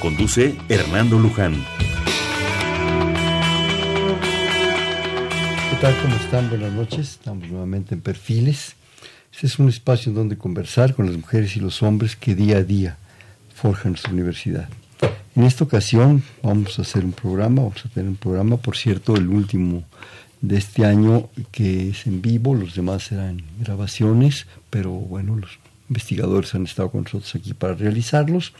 Conduce Hernando Luján. ¿Qué tal? ¿Cómo están? Buenas noches. Estamos nuevamente en Perfiles. Este es un espacio en donde conversar con las mujeres y los hombres que día a día forjan nuestra universidad. En esta ocasión vamos a hacer un programa, vamos a tener un programa, por cierto, el último de este año que es en vivo, los demás serán grabaciones, pero bueno, los investigadores han estado con nosotros aquí para realizarlos.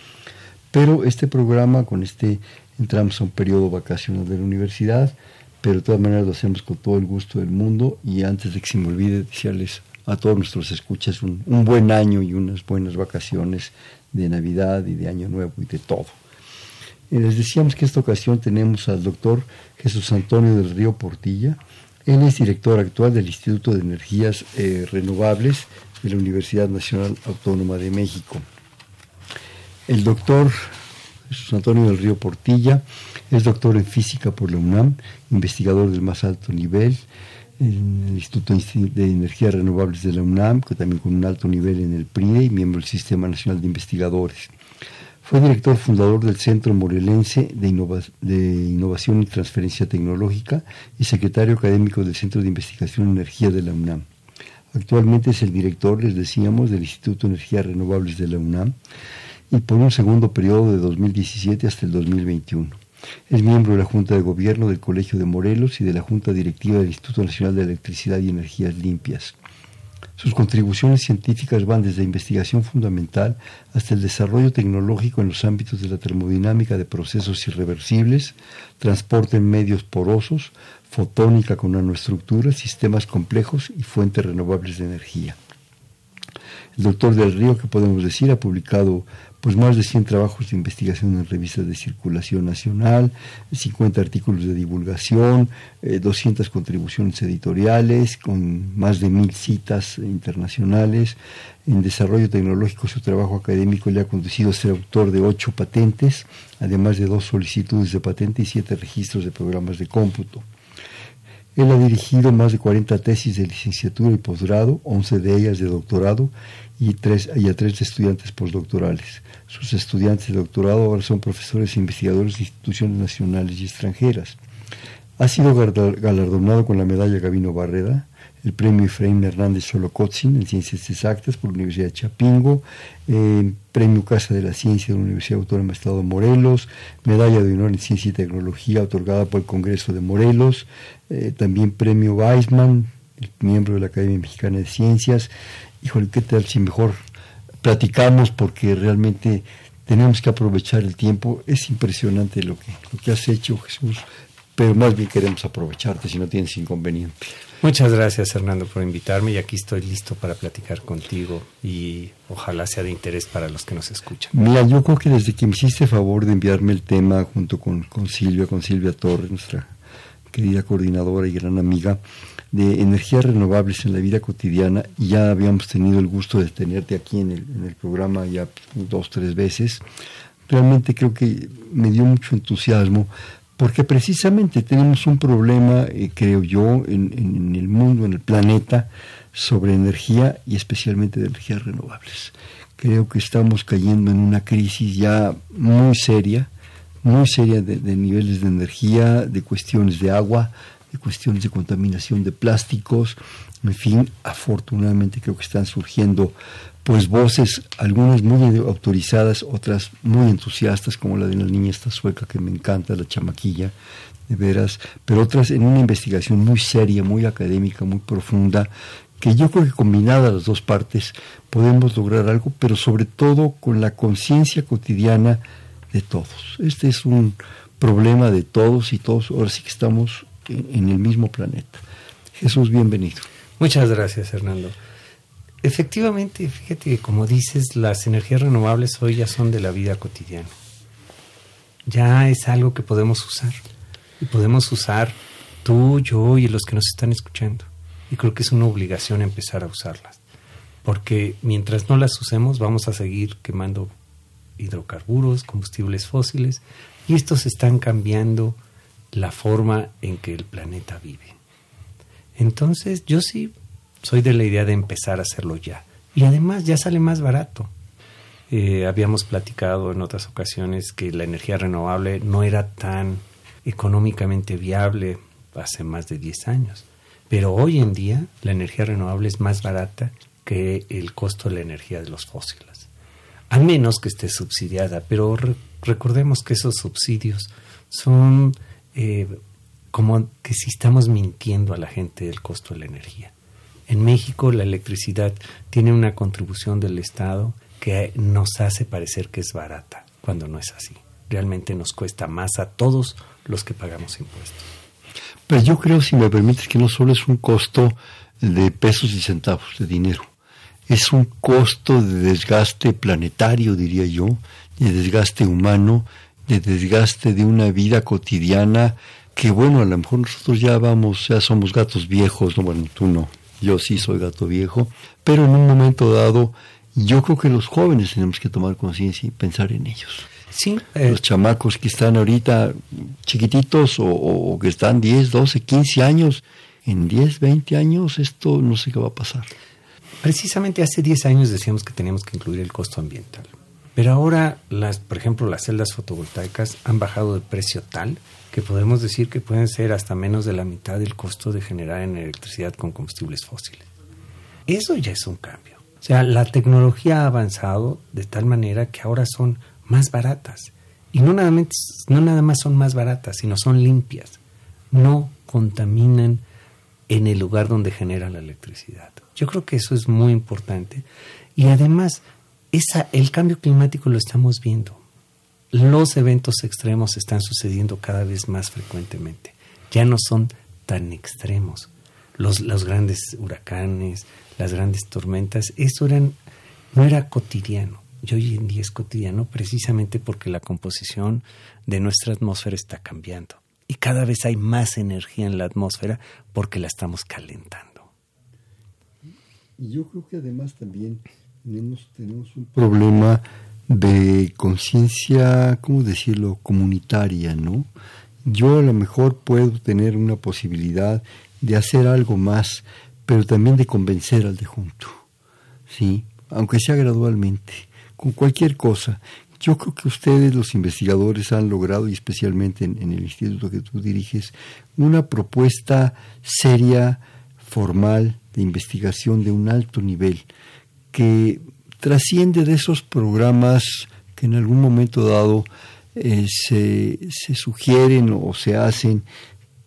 Pero este programa, con este, entramos a un periodo vacacional de la universidad, pero de todas maneras lo hacemos con todo el gusto del mundo y antes de que se me olvide desearles a todos nuestros escuchas un, buen año y unas buenas vacaciones de Navidad y de Año Nuevo y de todo. Y les decíamos que esta ocasión tenemos al doctor Jesús Antonio del Río Portilla. Él es director actual del Instituto de Energías eh, Renovables de la Universidad Nacional Autónoma de México. El doctor Jesús Antonio del Río Portilla es doctor en física por la UNAM, investigador del más alto nivel en el Instituto de Energías Renovables de la UNAM, que también con un alto nivel en el PRIE y miembro del Sistema Nacional de Investigadores. Fue director fundador del Centro Morelense de, Innovación y Transferencia Tecnológica y secretario académico del Centro de Investigación en Energía de la UNAM. Actualmente es el director, les decíamos, del Instituto de Energías Renovables de la UNAM y por un segundo periodo de 2017 hasta el 2021. Es miembro de la Junta de Gobierno del Colegio de Morelos y de la Junta Directiva del Instituto Nacional de Electricidad y Energías Limpias. Sus contribuciones científicas van desde investigación fundamental hasta el desarrollo tecnológico en los ámbitos de la termodinámica de procesos irreversibles, transporte en medios porosos, fotónica con nanoestructuras, sistemas complejos y fuentes renovables de energía. El doctor del Río, que podemos decir, ha publicado pues más de 100 trabajos de investigación en revistas de circulación nacional, 50 artículos de divulgación, 200 eh, contribuciones editoriales, con más de mil citas internacionales. En desarrollo tecnológico su trabajo académico le ha conducido a ser autor de ocho patentes, además de dos solicitudes de patente y siete registros de programas de cómputo. Él ha dirigido más de 40 tesis de licenciatura y posgrado, 11 de ellas de doctorado y, tres, y a tres estudiantes postdoctorales. Sus estudiantes de doctorado ahora son profesores e investigadores de instituciones nacionales y extranjeras. Ha sido galardonado con la medalla Gabino Barreda, el premio Efraín Hernández Solocotzin en Ciencias Exactas por la Universidad de Chapingo, eh, premio Casa de la Ciencia de la Universidad Autónoma de Estado de Morelos, medalla de honor en Ciencia y Tecnología otorgada por el Congreso de Morelos, eh, también premio Weisman, miembro de la Academia Mexicana de Ciencias. Híjole, ¿qué tal si mejor platicamos porque realmente tenemos que aprovechar el tiempo? Es impresionante lo que, lo que has hecho, Jesús, pero más bien queremos aprovecharte si no tienes inconveniente. Muchas gracias, Hernando, por invitarme y aquí estoy listo para platicar contigo y ojalá sea de interés para los que nos escuchan. Mira, yo creo que desde que me hiciste favor de enviarme el tema junto con, con Silvia, con Silvia Torres, nuestra querida coordinadora y gran amiga de energías renovables en la vida cotidiana. Ya habíamos tenido el gusto de tenerte aquí en el, en el programa ya dos, tres veces. Realmente creo que me dio mucho entusiasmo porque precisamente tenemos un problema, eh, creo yo, en, el mundo, en el planeta, sobre energía y especialmente de energías renovables. Creo que estamos cayendo en una crisis ya muy seria, muy seria de, niveles de energía, de cuestiones de agua, de cuestiones de contaminación de plásticos, en fin, afortunadamente creo que están surgiendo pues voces, algunas muy autorizadas, otras muy entusiastas, como la de la niña esta sueca que me encanta, la chamaquilla, de veras, pero otras en una investigación muy seria, muy académica, muy profunda, que yo creo que combinada las dos partes podemos lograr algo, pero sobre todo con la conciencia cotidiana de todos. Este es un problema de todos y todos ahora sí que estamos en, el mismo planeta. Jesús, bienvenido. Muchas gracias, Hernando. Efectivamente, fíjate que como dices, las energías renovables hoy ya son de la vida cotidiana. ya es algo que podemos usar. Y podemos usar tú, yo y los que nos están escuchando. Y creo que es una obligación empezar a usarlas. Porque mientras no las usemos vamos a seguir quemando hidrocarburos, combustibles fósiles, y estos están cambiando la forma en que el planeta vive. Entonces yo sí soy de la idea de empezar a hacerlo ya. Y además ya sale más barato. Eh, habíamos platicado en otras ocasiones que la energía renovable no era tan económicamente viable hace más de 10 años. Pero hoy en día la energía renovable es más barata que el costo de la energía de los fósiles. A menos que esté subsidiada, pero recordemos que esos subsidios son eh, como que si estamos mintiendo a la gente del costo de la energía. En México la electricidad tiene una contribución del Estado que nos hace parecer que es barata, cuando no es así. Realmente nos cuesta más a todos los que pagamos impuestos. Pero yo creo, si me permites, que no solo es un costo de pesos y centavos de dinero, es un costo de desgaste planetario, diría yo, de desgaste humano, de desgaste de una vida cotidiana que bueno, a lo mejor nosotros ya vamos, ya somos gatos viejos, no, bueno, tú no, yo sí soy gato viejo, pero en un momento dado yo creo que los jóvenes tenemos que tomar conciencia y pensar en ellos. Sí, eh, los chamacos que están ahorita chiquititos o, o, que están 10, 12, 15 años, en 10, 20 años esto no sé qué va a pasar. Precisamente hace 10 años decíamos que teníamos que incluir el costo ambiental. Pero ahora, las, por ejemplo, las celdas fotovoltaicas han bajado de precio tal que podemos decir que pueden ser hasta menos de la mitad del costo de generar electricidad con combustibles fósiles. Eso ya es un cambio. O sea, la tecnología ha avanzado de tal manera que ahora son más baratas. Y no nada, más, no nada más son más baratas, sino son limpias. No contaminan en el lugar donde generan la electricidad. Yo creo que eso es muy importante. Y además, esa, el cambio climático lo estamos viendo los eventos extremos están sucediendo cada vez más frecuentemente. Ya no son tan extremos. Los, grandes huracanes, las grandes tormentas, eso eran, no era cotidiano. Y hoy en día es cotidiano precisamente porque la composición de nuestra atmósfera está cambiando. Y cada vez hay más energía en la atmósfera porque la estamos calentando. Y yo creo que además también tenemos un problema de conciencia, ¿cómo decirlo?, comunitaria, ¿no? Yo a lo mejor puedo tener una posibilidad de hacer algo más, pero también de convencer al de junto, ¿sí? Aunque sea gradualmente, con cualquier cosa. Yo creo que ustedes, los investigadores, han logrado, y especialmente en, en el instituto que tú diriges, una propuesta seria, formal, de investigación de un alto nivel, que trasciende de esos programas que en algún momento dado eh, se, se, sugieren o se hacen,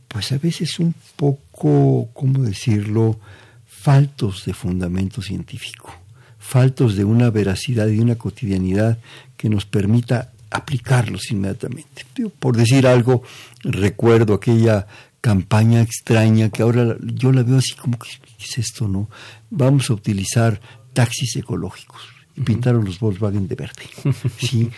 pues a veces un poco, ¿cómo decirlo?, faltos de fundamento científico, faltos de una veracidad y una cotidianidad que nos permita aplicarlos inmediatamente. Por decir algo, recuerdo aquella campaña extraña que ahora yo la veo así como que ¿qué es esto, no? Vamos a utilizar taxis ecológicos y pintaron los Volkswagen de verde. Sí,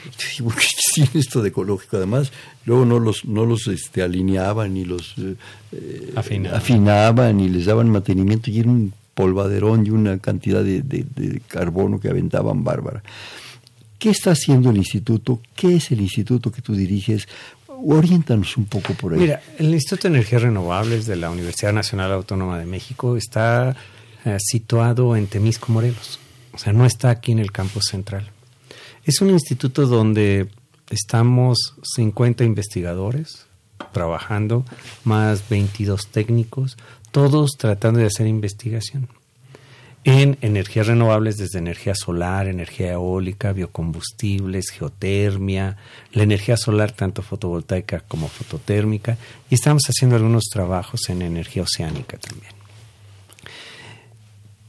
porque tiene esto de ecológico. Además, luego no los, no los este, alineaban ni los eh, afinaban. afinaban y les daban mantenimiento y era un polvaderón y una cantidad de, de, de carbono que aventaban bárbara. ¿Qué está haciendo el instituto? ¿Qué es el instituto que tú diriges? Oriéntanos un poco por ahí. Mira, el Instituto de Energías Renovables de la Universidad Nacional Autónoma de México está eh, situado en Temisco, Morelos. O sea, no está aquí en el campus central. Es un instituto donde estamos 50 investigadores trabajando, más 22 técnicos, todos tratando de hacer investigación en energías renovables desde energía solar, energía eólica, biocombustibles, geotermia, la energía solar tanto fotovoltaica como fototérmica y estamos haciendo algunos trabajos en energía oceánica también.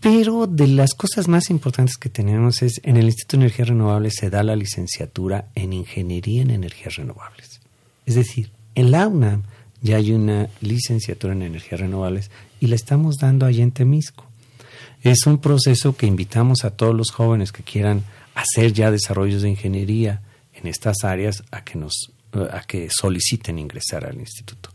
Pero de las cosas más importantes que tenemos es, en el Instituto de Energías Renovables se da la licenciatura en Ingeniería en Energías Renovables. Es decir, en la UNAM ya hay una licenciatura en Energías Renovables y la estamos dando allá en Temisco. Es un proceso que invitamos a todos los jóvenes que quieran hacer ya desarrollos de ingeniería en estas áreas a que nos a que soliciten ingresar al instituto.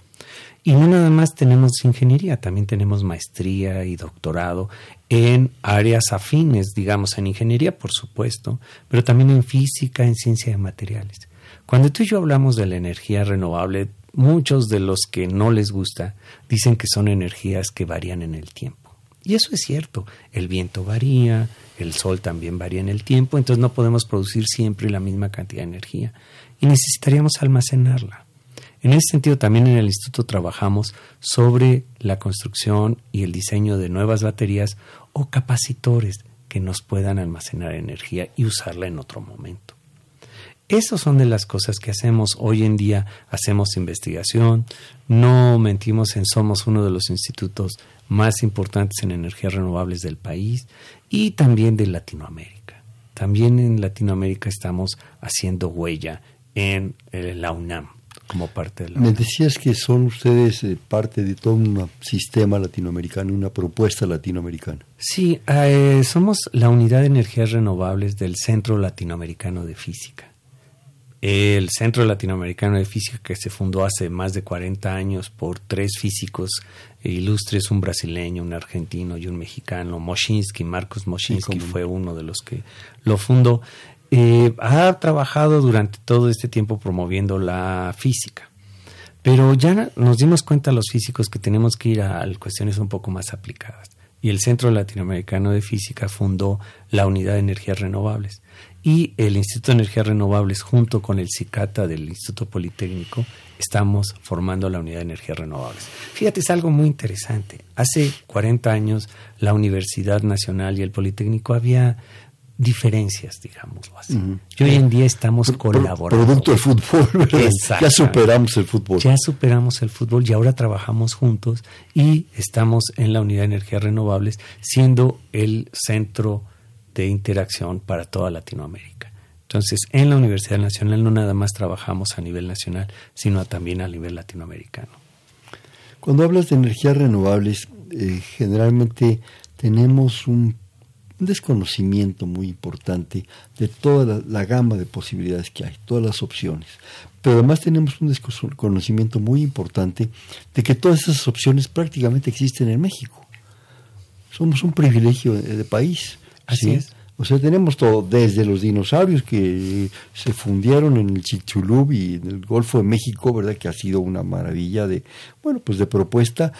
Y no nada más tenemos ingeniería, también tenemos maestría y doctorado en áreas afines, digamos, en ingeniería, por supuesto, pero también en física, en ciencia de materiales. Cuando tú y yo hablamos de la energía renovable, muchos de los que no les gusta dicen que son energías que varían en el tiempo. Y eso es cierto, el viento varía, el sol también varía en el tiempo, entonces no podemos producir siempre la misma cantidad de energía y necesitaríamos almacenarla. En ese sentido, también en el instituto trabajamos sobre la construcción y el diseño de nuevas baterías o capacitores que nos puedan almacenar energía y usarla en otro momento. Esas son de las cosas que hacemos hoy en día. Hacemos investigación, no mentimos en somos uno de los institutos más importantes en energías renovables del país y también de Latinoamérica. También en Latinoamérica estamos haciendo huella en eh, la UNAM como parte de la Me decías que son ustedes eh, parte de todo un sistema latinoamericano, una propuesta latinoamericana. Sí, eh, somos la unidad de energías renovables del Centro Latinoamericano de Física. El Centro Latinoamericano de Física que se fundó hace más de 40 años por tres físicos ilustres, un brasileño, un argentino y un mexicano, Moshinsky, Marcos Moshinsky fue uno de los que lo fundó. Eh, ha trabajado durante todo este tiempo promoviendo la física. Pero ya nos dimos cuenta los físicos que tenemos que ir a, cuestiones un poco más aplicadas. Y el Centro Latinoamericano de Física fundó la Unidad de Energías Renovables. Y el Instituto de Energías Renovables, junto con el CICATA del Instituto Politécnico, estamos formando la Unidad de Energías Renovables. Fíjate, es algo muy interesante. Hace 40 años la Universidad Nacional y el Politécnico había diferencias, digámoslo así. Y hoy en día estamos colaborando. Producto del fútbol, ¿verdad? Ya superamos el fútbol. Ya superamos el fútbol y ahora trabajamos juntos y estamos en la Unidad de Energías Renovables siendo el centro de interacción para toda Latinoamérica. Entonces, en la Universidad Nacional no nada más trabajamos a nivel nacional, sino también a nivel latinoamericano. Cuando hablas de energías renovables, eh, generalmente tenemos un un desconocimiento muy importante de toda la, gama de posibilidades que hay, todas las opciones. Pero además tenemos un desconocimiento muy importante de que todas esas opciones prácticamente existen en México. Somos un privilegio de, país. Así es. O sea, tenemos todo, desde los dinosaurios que se fundieron en el Chicxulub y en el Golfo de México, ¿verdad? Que ha sido una maravilla de, bueno, pues de propuesta,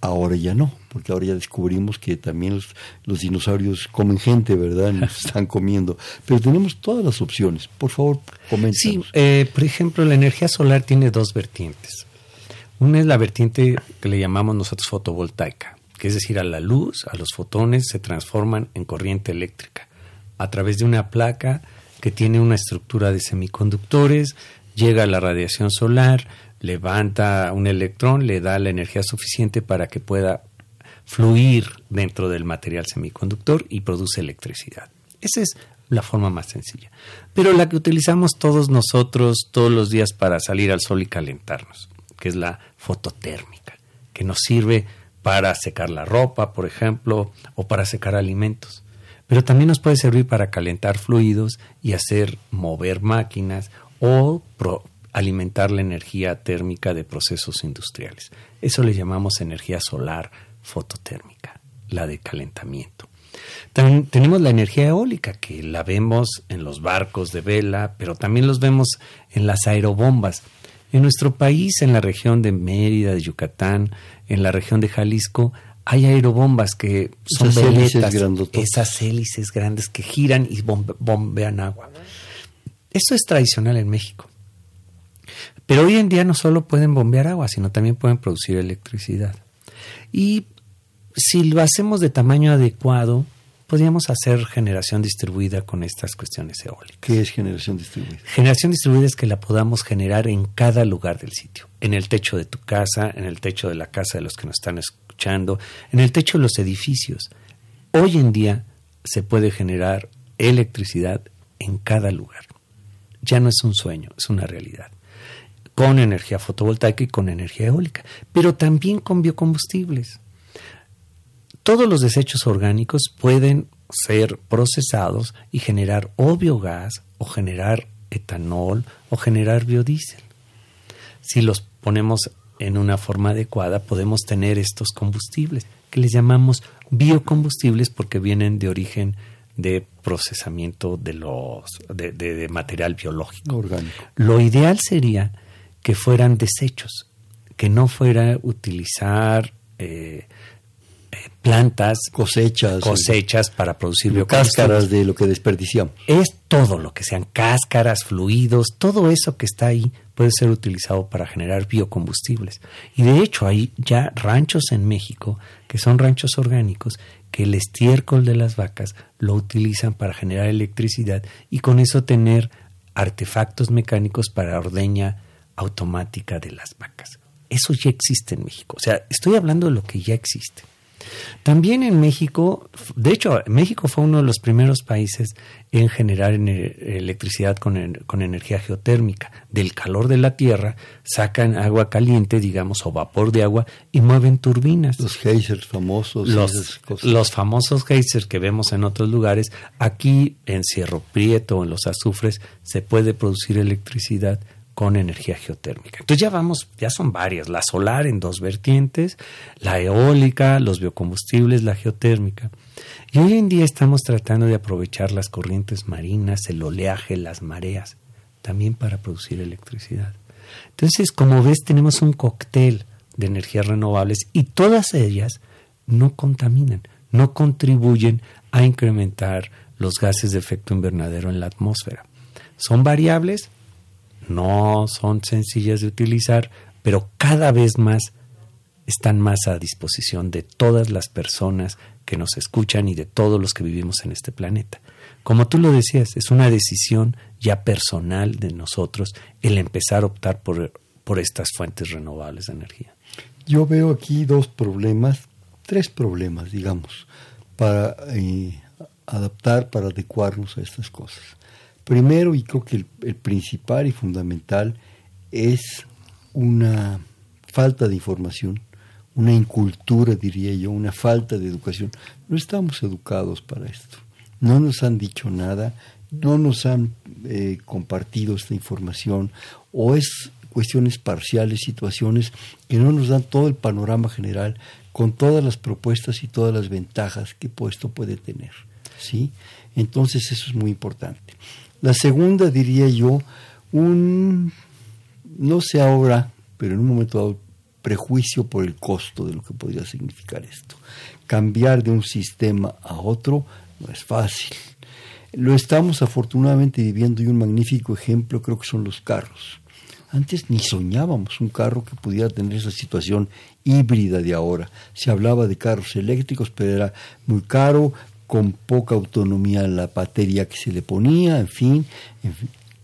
Ahora ya no, porque ahora ya descubrimos que también los, dinosaurios comen gente, ¿verdad? Nos están comiendo. Pero tenemos todas las opciones. Por favor, coméntanos. Sí, eh, por ejemplo, la energía solar tiene dos vertientes. Una es la vertiente que le llamamos nosotros fotovoltaica, que es decir, a la luz, a los fotones se transforman en corriente eléctrica a través de una placa que tiene una estructura de semiconductores, llega la radiación solar, levanta un electrón, le da la energía suficiente para que pueda fluir dentro del material semiconductor y produce electricidad. Esa es la forma más sencilla. Pero la que utilizamos todos nosotros todos los días para salir al sol y calentarnos, que es la fototérmica, que nos sirve para secar la ropa, por ejemplo, o para secar alimentos. Pero también nos puede servir para calentar fluidos y hacer mover máquinas o alimentar la energía térmica de procesos industriales. Eso le llamamos energía solar fototérmica, la de calentamiento. También tenemos la energía eólica, que la vemos en los barcos de vela, pero también los vemos en las aerobombas. En nuestro país, en la región de Mérida, de Yucatán, en la región de Jalisco, hay aerobombas que son esas hélices, esas hélices grandes que giran y bombean agua. Eso es tradicional en México. Pero hoy en día no solo pueden bombear agua, sino también pueden producir electricidad. Y si lo hacemos de tamaño adecuado, podríamos hacer generación distribuida con estas cuestiones eólicas. ¿Qué es generación distribuida? Generación distribuida es que la podamos generar en cada lugar del sitio, en el techo de tu casa, en el techo de la casa de los que nos están escuchando, en el techo de los edificios. Hoy en día se puede generar electricidad en cada lugar. Ya no es un sueño, es una realidad con energía fotovoltaica y con energía eólica, pero también con biocombustibles. Todos los desechos orgánicos pueden ser procesados y generar o biogás o generar etanol o generar biodiesel. si los ponemos en una forma adecuada, podemos tener estos combustibles, que les llamamos biocombustibles porque vienen de origen de procesamiento de los de, material biológico. Orgánico. Lo ideal sería que fueran desechos, que no fuera utilizar eh, eh, plantas, cosechas, cosechas para producir cáscaras de lo que desperdiciamos. Es todo lo que sean cáscaras, fluidos, todo eso que está ahí puede ser utilizado para generar biocombustibles. Y de hecho hay ya ranchos en México que son ranchos orgánicos que el estiércol de las vacas lo utilizan para generar electricidad y con eso tener artefactos mecánicos para ordeña automática de las vacas. Eso ya existe en México. O sea, estoy hablando de lo que ya existe. También en México, de hecho, México fue uno de los primeros países en generar electricidad con, energía geotérmica. Del calor de la tierra sacan agua caliente, digamos, o vapor de agua y mueven turbinas. Los geysers famosos. Los, los famosos geysers que vemos en otros lugares. Aquí en Cerro Prieto, en los azufres, se puede producir electricidad con energía geotérmica. Entonces ya vamos, ya son varias, la solar en dos vertientes, la eólica, los biocombustibles, la geotérmica. Y hoy en día estamos tratando de aprovechar las corrientes marinas, el oleaje, las mareas, también para producir electricidad. Entonces, como ves, tenemos un cóctel de energías renovables y todas ellas no contaminan, no contribuyen a incrementar los gases de efecto invernadero en la atmósfera. Son variables, no son sencillas de utilizar, pero cada vez más están más a disposición de todas las personas que nos escuchan y de todos los que vivimos en este planeta. Como tú lo decías, es una decisión ya personal de nosotros el empezar a optar por, por estas fuentes renovables de energía. Yo veo aquí dos problemas, tres problemas, digamos, para eh, adaptar, para adecuarnos a estas cosas. Primero, y creo que el, principal y fundamental es una falta de información, una incultura, diría yo, una falta de educación. No estamos educados para esto. No nos han dicho nada, no nos han eh, compartido esta información, o es cuestiones parciales, situaciones que no nos dan todo el panorama general con todas las propuestas y todas las ventajas que esto puede tener. ¿sí? Entonces eso es muy importante. La segunda, diría yo, un, no sé ahora, pero en un momento dado, prejuicio por el costo de lo que podría significar esto. Cambiar de un sistema a otro no es fácil. Lo estamos afortunadamente viviendo y un magnífico ejemplo creo que son los carros. Antes ni soñábamos un carro que pudiera tener esa situación híbrida de ahora. Se hablaba de carros eléctricos, pero era muy caro, con poca autonomía la batería que se le ponía, en fin,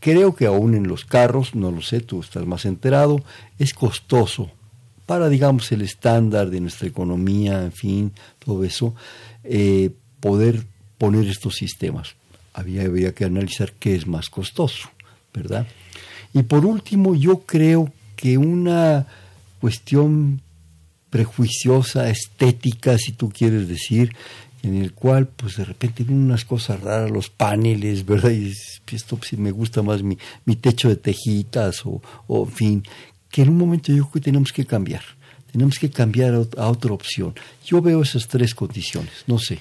Creo que aún en los carros, no lo sé, tú estás más enterado, es costoso para, digamos, el estándar de nuestra economía, en fin, todo eso, eh, poder poner estos sistemas. Había, había que analizar qué es más costoso, ¿verdad? Y por último, yo creo que una cuestión prejuiciosa, estética, si tú quieres decir, en el cual pues de repente ven unas cosas raras, los paneles, ¿verdad? Y esto pues, me gusta más mi, techo de tejitas o, o, en fin, que en un momento yo creo que tenemos que cambiar, tenemos que cambiar a, otra opción. Yo veo esas tres condiciones, no sé.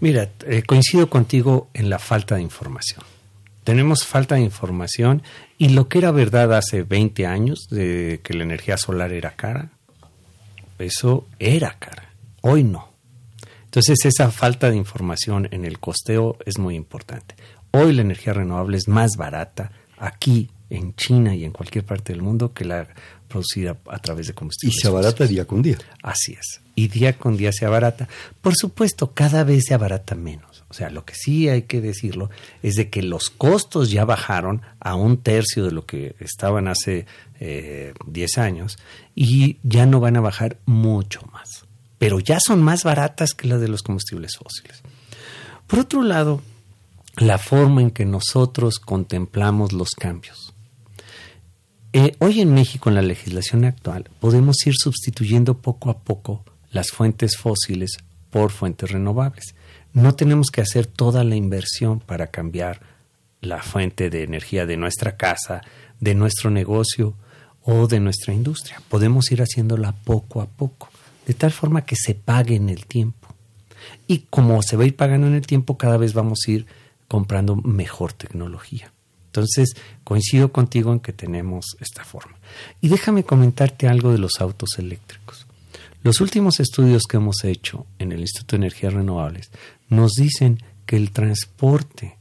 Mira, eh, coincido contigo en la falta de información. Tenemos falta de información y lo que era verdad hace 20 años de que la energía solar era cara, eso era cara, hoy no entonces esa falta de información en el costeo es muy importante. Hoy la energía renovable es más barata aquí en China y en cualquier parte del mundo que la producida a través de combustibles. Y se abarata día con día. Así es. Y día con día se abarata. Por supuesto, cada vez se abarata menos. O sea, lo que sí hay que decirlo es de que los costos ya bajaron a un tercio de lo que estaban hace 10 eh, años y ya no van a bajar mucho más pero ya son más baratas que las de los combustibles fósiles. Por otro lado, la forma en que nosotros contemplamos los cambios. Eh, hoy en México, en la legislación actual, podemos ir sustituyendo poco a poco las fuentes fósiles por fuentes renovables. No tenemos que hacer toda la inversión para cambiar la fuente de energía de nuestra casa, de nuestro negocio o de nuestra industria. Podemos ir haciéndola poco a poco, de tal forma que se pague en el tiempo. Y como se va a ir pagando en el tiempo, cada vez vamos a ir comprando mejor tecnología. Entonces, coincido contigo en que tenemos esta forma. Y déjame comentarte algo de los autos eléctricos. Los últimos estudios que hemos hecho en el Instituto de Energías Renovables nos dicen que el transporte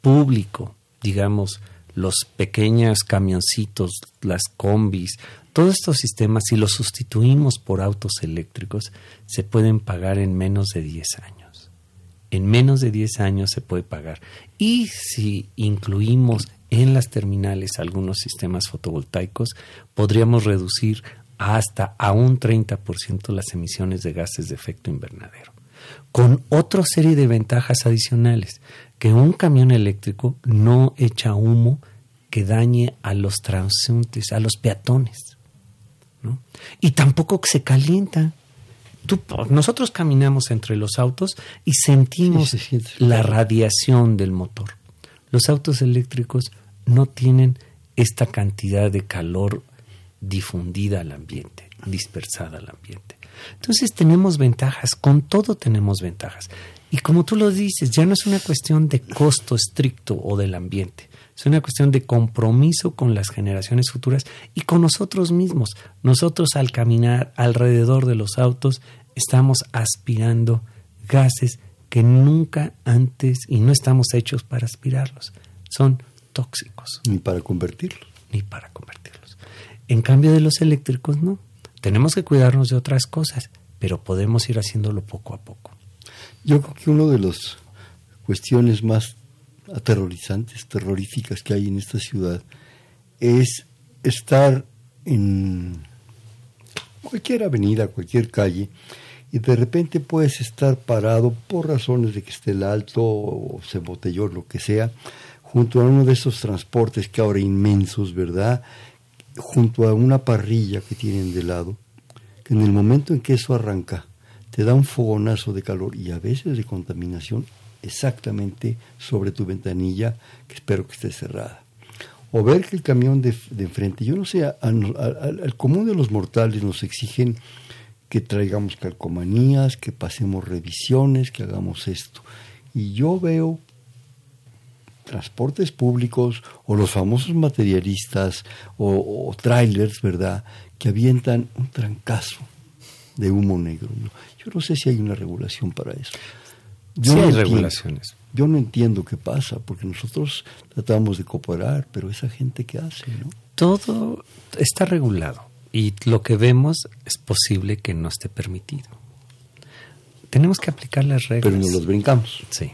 público, digamos, los pequeños camioncitos, las combis, todos estos sistemas, si los sustituimos por autos eléctricos, se pueden pagar en menos de 10 años. En menos de 10 años se puede pagar. Y si incluimos en las terminales algunos sistemas fotovoltaicos, podríamos reducir hasta a un 30% las emisiones de gases de efecto invernadero. Con otra serie de ventajas adicionales, que un camión eléctrico no echa humo que dañe a los transeúntes, a los peatones. Y tampoco se calienta. nosotros caminamos entre los autos y sentimos la radiación del motor. Los autos eléctricos no tienen esta cantidad de calor difundida al ambiente, dispersada al ambiente. Entonces tenemos ventajas, con todo tenemos ventajas. Y como tú lo dices, ya no es una cuestión de costo estricto o del ambiente, es una cuestión de compromiso con las generaciones futuras y con nosotros mismos. Nosotros al caminar alrededor de los autos estamos aspirando gases que nunca antes y no estamos hechos para aspirarlos. Son tóxicos. Ni para convertirlos. Ni para convertirlos. En cambio de los eléctricos, no. Tenemos que cuidarnos de otras cosas, pero podemos ir haciéndolo poco a poco. Yo creo que una de las cuestiones más aterrorizantes, terroríficas que hay en esta ciudad, es estar en cualquier avenida, cualquier calle, y de repente puedes estar parado por razones de que esté el alto o se botelló, lo que sea, junto a uno de esos transportes que ahora inmensos, ¿verdad? Junto a una parrilla que tienen de lado, que en el momento en que eso arranca, te da un fogonazo de calor y a veces de contaminación exactamente sobre tu ventanilla, que espero que esté cerrada. O ver que el camión de, enfrente, yo no sé, al, común de los mortales nos exigen que traigamos calcomanías, que pasemos revisiones, que hagamos esto. Y yo veo transportes públicos o los famosos materialistas o, trailers, ¿verdad?, que avientan un trancazo de humo negro. Yo no sé si hay una regulación para eso. Yo sí hay regulaciones. Yo no entiendo qué pasa, porque nosotros tratamos de cooperar, pero esa gente qué hace, ¿no? Todo está regulado y lo que vemos es posible que no esté permitido. Tenemos que aplicar las reglas. Pero nos los brincamos. Sí.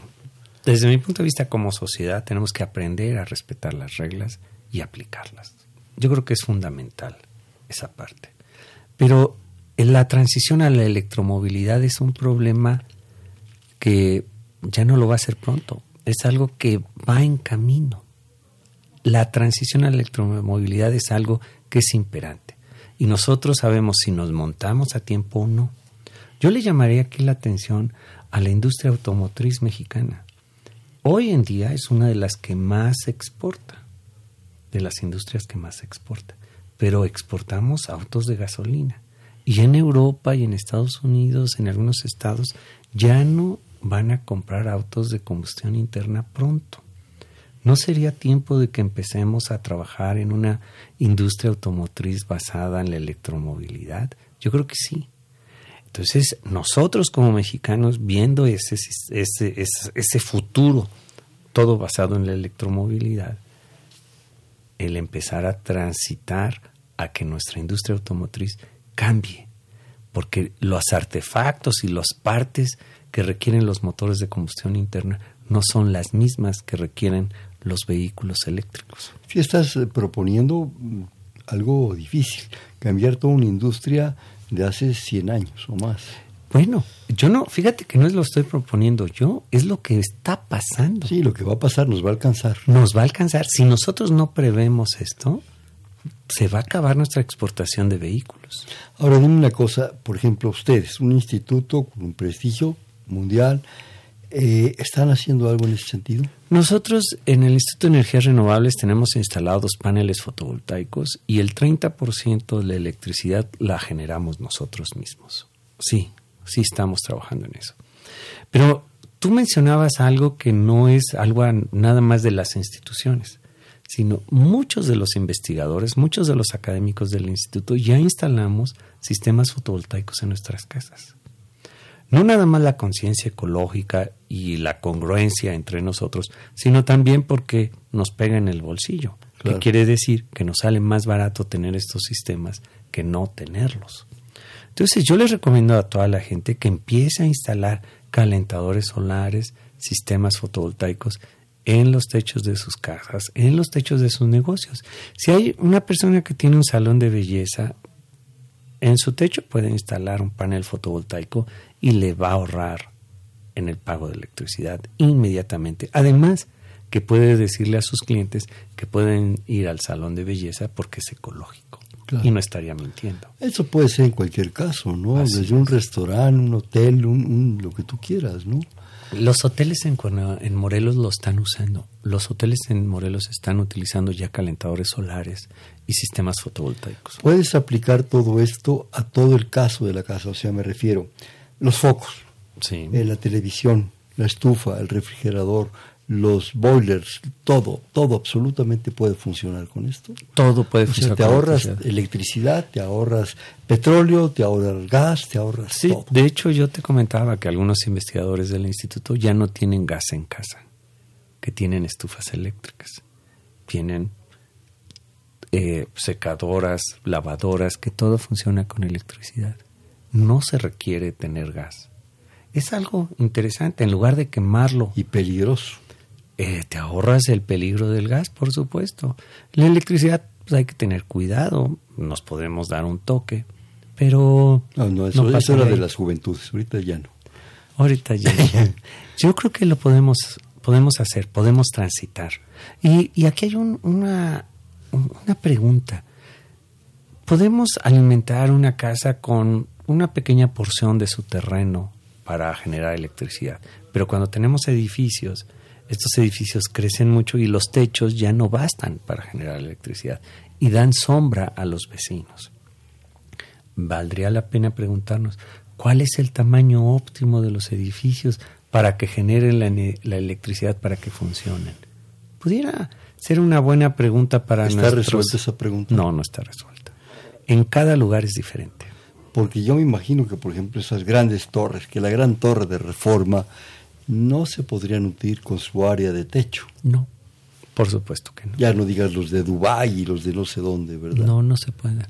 Desde mi punto de vista como sociedad tenemos que aprender a respetar las reglas y aplicarlas. Yo creo que es fundamental esa parte. Pero la transición a la electromovilidad es un problema que ya no lo va a hacer pronto, es algo que va en camino. La transición a la electromovilidad es algo que es imperante y nosotros sabemos si nos montamos a tiempo o no. Yo le llamaría aquí la atención a la industria automotriz mexicana. Hoy en día es una de las que más exporta, de las industrias que más exporta, pero exportamos autos de gasolina. Y en Europa y en Estados Unidos, en algunos estados, ya no van a comprar autos de combustión interna pronto. ¿No sería tiempo de que empecemos a trabajar en una industria automotriz basada en la electromovilidad? Yo creo que sí. Entonces, nosotros como mexicanos, viendo ese, ese, ese, ese futuro, todo basado en la electromovilidad, el empezar a transitar a que nuestra industria automotriz cambie, porque los artefactos y las partes que requieren los motores de combustión interna no son las mismas que requieren los vehículos eléctricos. Si estás eh, proponiendo mm, algo difícil, cambiar toda una industria de hace 100 años o más. Bueno, yo no, fíjate que no es lo estoy proponiendo yo, es lo que está pasando. Sí, lo que va a pasar nos va a alcanzar. Nos va a alcanzar. Si nosotros no prevemos esto, se va a acabar nuestra exportación de vehículos. Ahora dime una cosa, por ejemplo, ustedes, un instituto con un prestigio mundial, Eh, ¿Están haciendo algo en ese sentido? Nosotros en el Instituto de Energías Renovables tenemos instalados paneles fotovoltaicos y el 30% de la electricidad la generamos nosotros mismos. Sí, sí estamos trabajando en eso. Pero tú mencionabas algo que no es algo nada más de las instituciones, sino muchos de los investigadores, muchos de los académicos del instituto ya instalamos sistemas fotovoltaicos en nuestras casas. No nada más la conciencia ecológica y la congruencia entre nosotros, sino también porque nos pega en el bolsillo, que quiere decir que nos sale más barato tener estos sistemas que no tenerlos. Entonces yo les recomiendo a toda la gente que empiece a instalar calentadores solares, sistemas fotovoltaicos en los techos de sus casas, en los techos de sus negocios. Si hay una persona que tiene un salón de belleza, en su techo puede instalar un panel fotovoltaico y le va a ahorrar en el pago de electricidad inmediatamente. Además, que puede decirle a sus clientes que pueden ir al salón de belleza porque es ecológico. Y no estaría mintiendo. Eso puede ser en cualquier caso, ¿no? Desde un restaurante, un hotel, un, lo que tú quieras, ¿no? Los hoteles en, en Morelos lo están usando. Los hoteles en Morelos están utilizando ya calentadores solares y sistemas fotovoltaicos. Puedes aplicar todo esto a todo el caso de la casa, o sea, me refiero, los focos, sí. Eh, la televisión, la estufa, el refrigerador, los boilers, todo, todo absolutamente puede funcionar con esto. Todo puede funcionar. te ahorras electricidad. te ahorras petróleo, te ahorras gas, te ahorras sí, todo. De hecho, yo te comentaba que algunos investigadores del instituto ya no tienen gas en casa, que tienen estufas eléctricas, tienen eh, secadoras, lavadoras, que todo funciona con electricidad. No se requiere tener gas. Es algo interesante, en lugar de quemarlo. Y peligroso eh, te ahorras el peligro del gas, por supuesto. La electricidad, pues hay que tener cuidado, nos podemos dar un toque, pero... No, no, eso, no era de las juventudes, ahorita ya no. Ahorita ya. Yo creo que lo podemos, podemos hacer, podemos transitar. Y, y aquí hay un, una, una pregunta. ¿Podemos alimentar una casa con una pequeña porción de su terreno para generar electricidad? Pero cuando tenemos edificios, estos edificios crecen mucho y los techos ya no bastan para generar electricidad y dan sombra a los vecinos. Valdría la pena preguntarnos cuál es el tamaño óptimo de los edificios para que generen la, electricidad para que funcionen. Pudiera ser una buena pregunta para ¿Está resuelta esa pregunta? No, no está resuelta. En cada lugar es diferente. Porque yo me imagino que, por ejemplo, esas grandes torres, que la gran torre de reforma no se podrían nutrir con su área de techo. No, por supuesto que no. Ya no digas los de Dubái y los de no sé dónde, ¿verdad? No, no se pueden.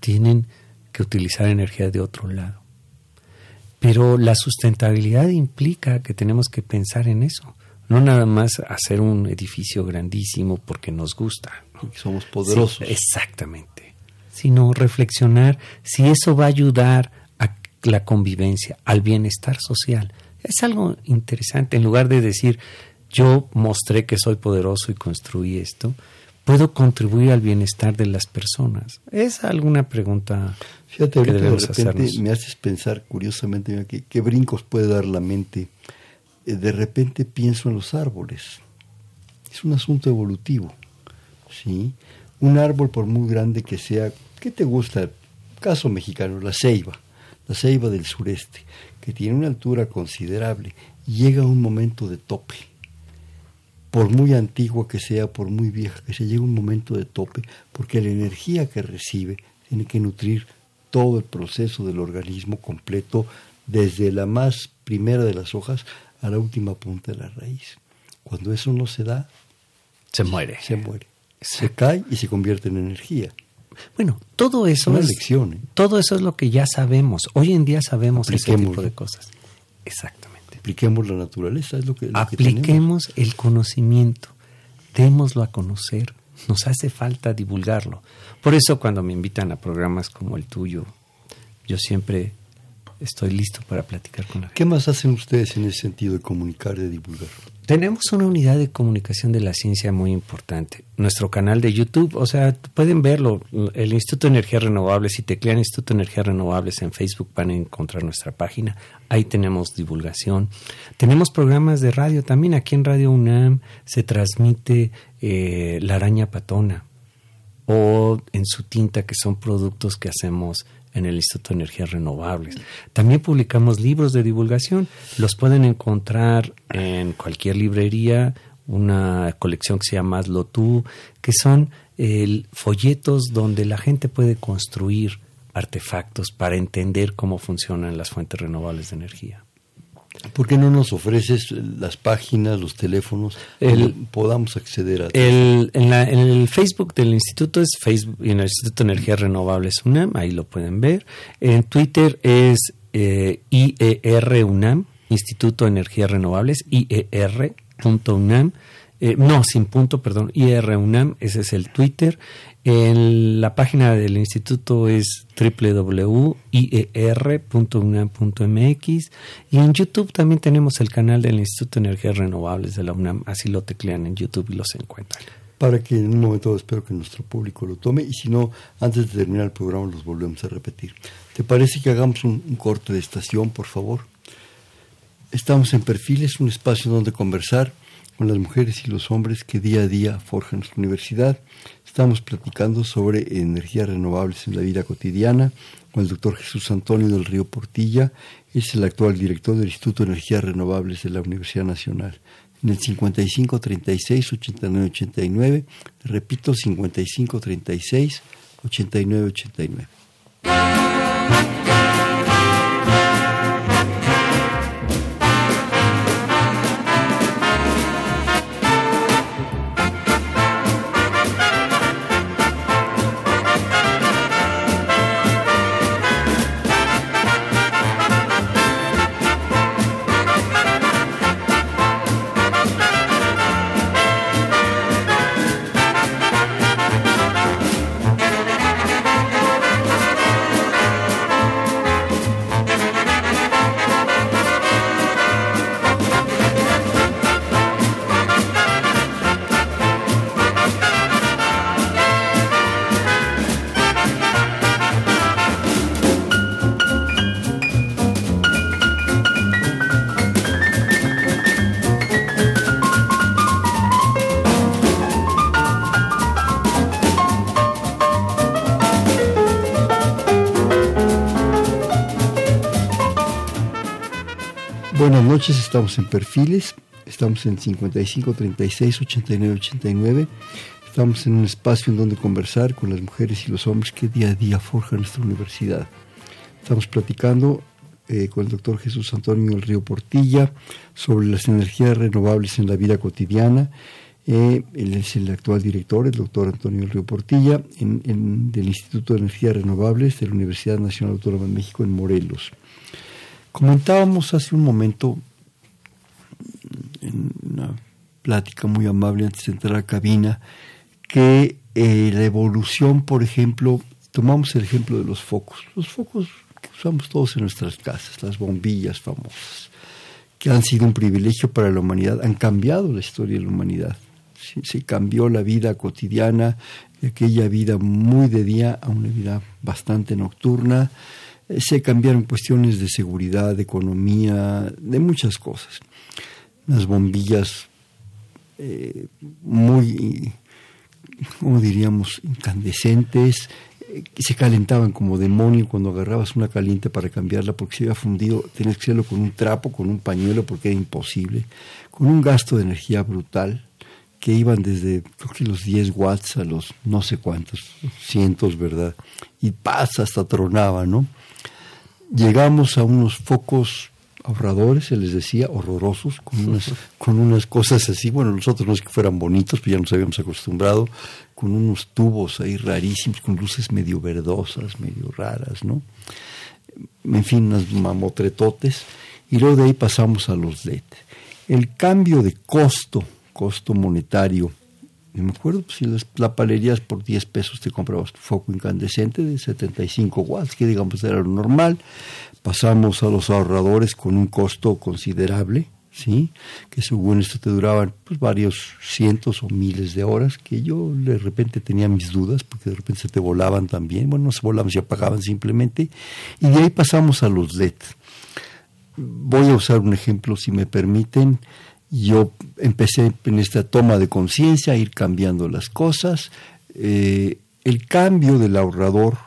Tienen que utilizar energía de otro lado. Pero la sustentabilidad implica que tenemos que pensar en eso. No nada más hacer un edificio grandísimo porque nos gusta. Porque somos poderosos. exactamente. Sino reflexionar si eso va a ayudar a la convivencia, al bienestar social es algo interesante. En lugar de decir, yo mostré que soy poderoso y construí esto, puedo contribuir al bienestar de las personas. Es alguna pregunta Fíjate, que debemos de repente me haces pensar curiosamente ¿qué, brincos puede dar la mente. Eh, de repente pienso en los árboles. Es un asunto evolutivo. ¿sí? Un árbol, por muy grande que sea, ¿qué te gusta? Caso mexicano, la ceiba, la ceiba del sureste que tiene una altura considerable, llega a un momento de tope. Por muy antigua que sea, por muy vieja que sea, llega un momento de tope, porque la energía que recibe tiene que nutrir todo el proceso del organismo completo, desde la más primera de las hojas a la última punta de la raíz. Cuando eso no se da, se muere. Se muere. Se cae y se convierte en energía. Bueno, todo eso es, lección, ¿eh? todo eso es lo que ya sabemos. Hoy en día sabemos ese tipo de cosas. Exactamente. Apliquemos la naturaleza, es lo que apliquemos el conocimiento, démoslo a conocer. Nos hace falta divulgarlo. Por eso cuando me invitan a programas como el tuyo, yo siempre estoy listo para platicar con la gente. ¿Qué más hacen ustedes en ese sentido de comunicar, de divulgar? Tenemos una unidad de comunicación de la ciencia muy importante. Nuestro canal de YouTube, o sea, pueden verlo. El Instituto de Energías Renovables, si teclean Instituto de Energías Renovables en Facebook van a encontrar nuestra página. Ahí tenemos divulgación. Tenemos programas de radio también. Aquí en Radio UNAM se transmite eh, La Araña Patona o en su tinta, que son productos que hacemos en el Instituto de Energías Renovables. También publicamos libros de divulgación. Los pueden encontrar en cualquier librería, una colección que se llama Hazlo tú, que son folletos donde la gente puede construir artefactos para entender cómo funcionan las fuentes renovables de energía. ¿Por qué no nos ofreces las páginas, los teléfonos, el, podamos acceder a el, en, el Facebook del instituto es Facebook, en el Instituto de Energías Renovables UNAM, ahí lo pueden ver. En Twitter es eh, IER UNAM, Instituto de Energías Renovables, IER.UNAM. Eh, no, sin punto, perdón, IR UNAM, ese es el Twitter. En la página del instituto es www.ier.unam.mx y en YouTube también tenemos el canal del Instituto de Energías Renovables de la UNAM, así lo teclean en YouTube y los encuentran. Para que en un momento espero que nuestro público lo tome y si no, antes de terminar el programa los volvemos a repetir. ¿Te parece que hagamos un, un corte de estación, por favor? Estamos en Perfiles, un espacio donde conversar con las mujeres y los hombres que día a día forjan nuestra universidad. Estamos platicando sobre energías renovables en la vida cotidiana con el doctor Jesús Antonio del Río Portilla, es el actual director del Instituto de Energías Renovables de la Universidad Nacional. En el 5536 8989, repito 5536 8989. Noches, estamos en Perfiles, estamos en 55 36 89 89. Estamos en un espacio en donde conversar con las mujeres y los hombres que día a día forjan nuestra universidad. Estamos platicando eh, con el doctor Jesús Antonio del Río Portilla sobre las energías renovables en la vida cotidiana. Eh, él es el actual director, el doctor Antonio del Río Portilla, en, del Instituto de Energías Renovables de la Universidad Nacional Autónoma de México en Morelos. Comentábamos hace un momento en una plática muy amable antes de entrar a la cabina, que eh, la evolución, por ejemplo, tomamos el ejemplo de los focos, los focos que usamos todos en nuestras casas, las bombillas famosas, que han sido un privilegio para la humanidad, han cambiado la historia de la humanidad. Se, cambió la vida cotidiana, de aquella vida muy de día a una vida bastante nocturna. Eh, se cambiaron cuestiones de seguridad, de economía, de muchas cosas unas bombillas eh, muy, como diríamos, incandescentes, eh, que se calentaban como demonio cuando agarrabas una caliente para cambiarla porque se había fundido, tenías que hacerlo con un trapo, con un pañuelo porque era imposible, con un gasto de energía brutal que iban desde creo que los 10 watts a los no sé cuántos, cientos, ¿verdad? Y pasa hasta tronaba, ¿no? Llegamos a unos focos ahorradores, se les decía, horrorosos, con unas, con unas cosas así, bueno, nosotros no es que fueran bonitos, pero ya nos habíamos acostumbrado, con unos tubos ahí rarísimos, con luces medio verdosas, medio raras, ¿no? En fin, unas mamotretotes, y luego de ahí pasamos a los LED. El cambio de costo, costo monetario Y me acuerdo, pues, si las lapalerías por 10 pesos te comprabas tu foco incandescente de 75 watts, que digamos era lo normal. Pasamos a los ahorradores con un costo considerable, ¿sí? que según esto te duraban pues, varios cientos o miles de horas, que yo de repente tenía mis dudas, porque de repente se te volaban también, bueno, no se volaban, se apagaban simplemente, y de ahí pasamos a los LED. Voy a usar un ejemplo, si me permiten, yo empecé en esta toma de conciencia a ir cambiando las cosas, eh, el cambio del ahorrador,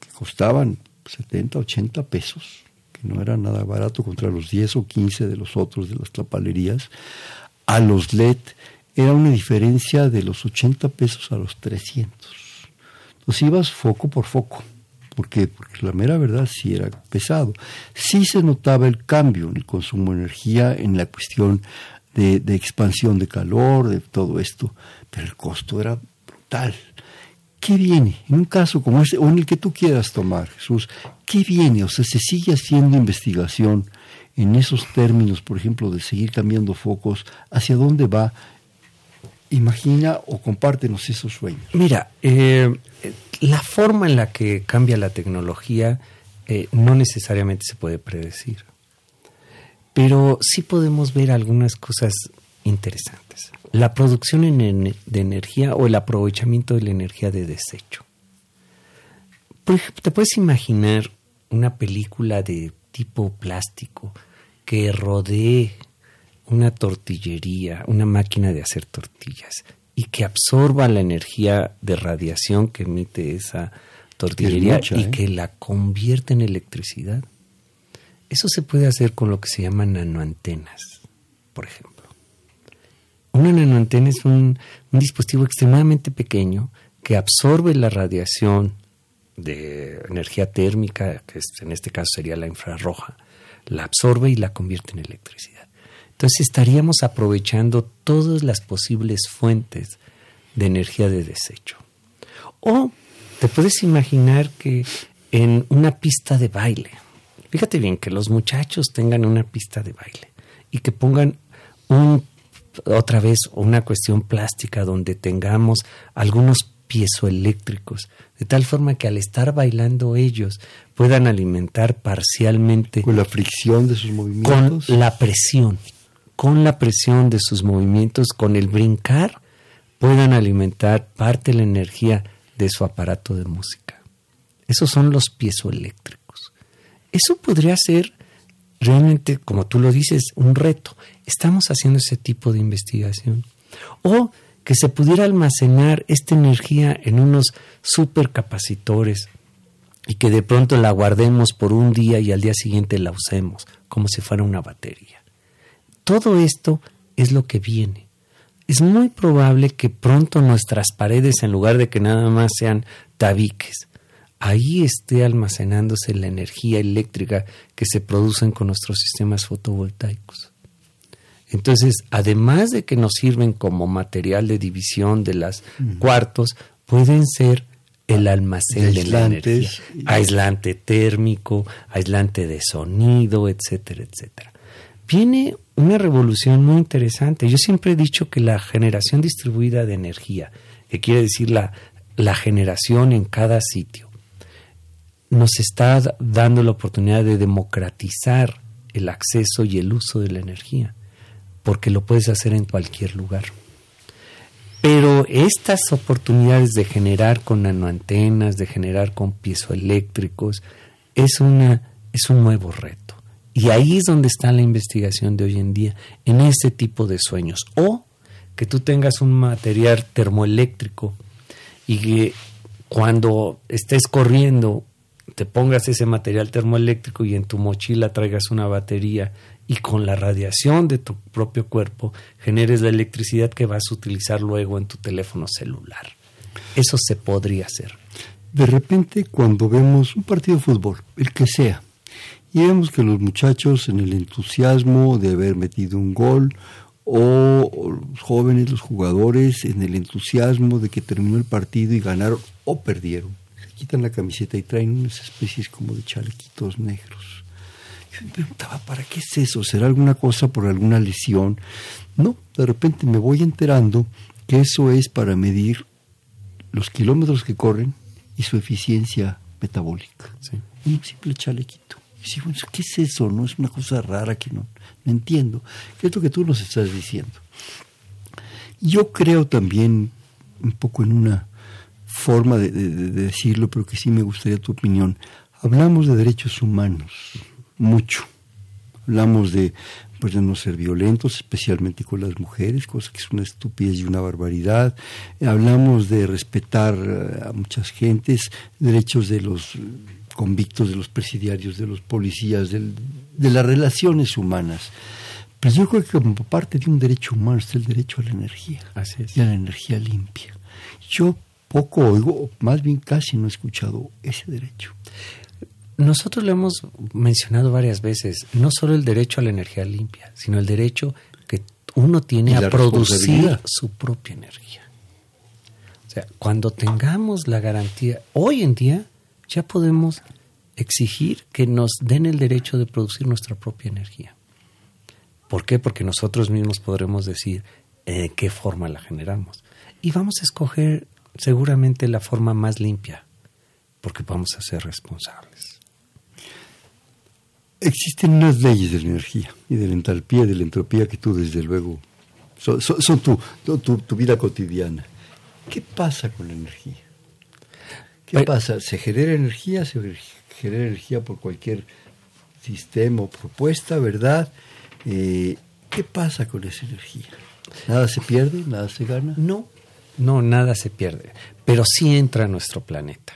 que costaban 70, 80 pesos, no era nada barato contra los 10 o 15 de los otros de las tlapalerías, a los LED era una diferencia de los 80 pesos a los 300. Entonces ibas foco por foco. ¿Por qué? Porque la mera verdad sí era pesado. Sí se notaba el cambio en el consumo de energía, en la cuestión de, expansión de calor, de todo esto, pero el costo era brutal. ¿qué viene? En un caso como este, o en el que tú quieras tomar, Jesús, ¿qué viene? O sea, se sigue haciendo investigación en esos términos, por ejemplo, de seguir cambiando focos, ¿hacia dónde va? Imagina o compártenos esos sueños. Mira, eh, la forma en la que cambia la tecnología eh, no necesariamente se puede predecir, pero sí podemos ver algunas cosas interesantes la producción de energía o el aprovechamiento de la energía de desecho. Por ejemplo, te puedes imaginar una película de tipo plástico que rodee una tortillería, una máquina de hacer tortillas y que absorba la energía de radiación que emite esa tortillería y ¿eh? que la convierte en electricidad. Eso se puede hacer con lo que se llaman nanoantenas, por ejemplo. Una nanoantena es un, dispositivo extremadamente pequeño que absorbe la radiación de energía térmica, que en este caso sería la infrarroja, la absorbe y la convierte en electricidad. Entonces estaríamos aprovechando todas las posibles fuentes de energía de desecho. O te puedes imaginar que en una pista de baile, fíjate bien, que los muchachos tengan una pista de baile y que pongan un otra vez una cuestión plástica donde tengamos algunos piezoeléctricos, de tal forma que al estar bailando ellos puedan alimentar parcialmente con la fricción de sus movimientos, con la presión, con la presión de sus movimientos, con el brincar, puedan alimentar parte de la energía de su aparato de música. Esos son los piezoeléctricos. Eso podría ser realmente, como tú lo dices, un reto. Estamos haciendo ese tipo de investigación. O que se pudiera almacenar esta energía en unos supercapacitores y que de pronto la guardemos por un día y al día siguiente la usemos como si fuera una batería. Todo esto es lo que viene. Es muy probable que pronto nuestras paredes, en lugar de que nada más sean tabiques, ahí esté almacenándose la energía eléctrica que se producen con nuestros sistemas fotovoltaicos. Entonces, además de que nos sirven como material de división de los cuartos, pueden ser el almacén de, la energía, aislante térmico, aislante de sonido, etcétera, etcétera. Viene una revolución muy interesante. Yo siempre he dicho que la generación distribuida de energía, que quiere decir la, la generación en cada sitio, nos está dando la oportunidad de democratizar el acceso y el uso de la energía, porque lo puedes hacer en cualquier lugar. Pero estas oportunidades de generar con nanoantenas, de generar con piezoeléctricos, es, una, es un nuevo reto. Y ahí es donde está la investigación de hoy en día, en ese tipo de sueños. O que tú tengas un material termoeléctrico y que cuando estés corriendo te pongas ese material termoeléctrico y en tu mochila traigas una batería y con la radiación de tu propio cuerpo generes la electricidad que vas a utilizar luego en tu teléfono celular. Eso se podría hacer. De repente, cuando vemos un partido de fútbol, el que sea, y vemos que los muchachos en el entusiasmo de haber metido un gol, o los jóvenes, los jugadores, en el entusiasmo de que terminó el partido y ganaron o perdieron quitan la camiseta y traen unas especies como de chalequitos negros. Yo me preguntaba, ¿para qué es eso? ¿Será alguna cosa por alguna lesión? No, de repente me voy enterando que eso es para medir los kilómetros que corren y su eficiencia metabólica. Sí. Un simple chalequito. Y digo, bueno, ¿qué es eso? No es una cosa rara que no, no entiendo. ¿Qué es lo que tú nos estás diciendo? Yo creo también un poco en una forma de, de- de decirlo, pero que sí me gustaría tu opinión. Hablamos de derechos humanos, mucho. Hablamos de, pues, de no ser violentos, especialmente con las mujeres, cosa que es una estupidez y una barbaridad. Hablamos de respetar eh, a muchas gentes, derechos de los convictos, de los presidiarios, de los policías, del- de las relaciones humanas. Pero yo creo que como parte de un derecho humano está el derecho a la energía Así es. y a la energía limpia. Yo poco oigo, más bien casi no he escuchado ese derecho. Nosotros lo hemos mencionado varias veces, no solo el derecho a la energía limpia, sino el derecho que uno tiene a producir su propia energía. O sea, cuando tengamos la garantía, hoy en día ya podemos exigir que nos den el derecho de producir nuestra propia energía. ¿Por qué? Porque nosotros mismos podremos decir en qué forma la generamos. Y vamos a escoger seguramente la forma más limpia, porque vamos a ser responsables. Existen unas leyes de la energía y de la entalpía y de la entropía que tú desde luego son, son- son tu, tu- vida cotidiana. ¿Qué pasa con la energía? ¿Qué Bueno. pasa? ¿Se genera energía? ¿Se genera energía por cualquier sistema o propuesta, verdad? Eh, ¿Qué pasa con esa energía? ¿Nada se pierde? ¿Nada se gana? No, no, nada se pierde, pero sí entra a nuestro planeta.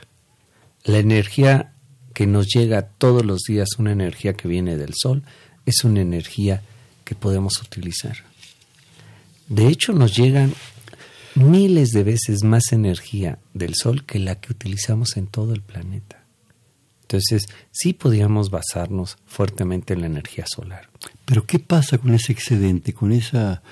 La energía que nos llega todos los días, una energía que viene del Sol, es una energía que podemos utilizar. De hecho, nos llegan miles de veces más energía del Sol que la que utilizamos en todo el planeta. Entonces, sí podríamos basarnos fuertemente en la energía solar. Pero ¿qué pasa con ese excedente, con esa...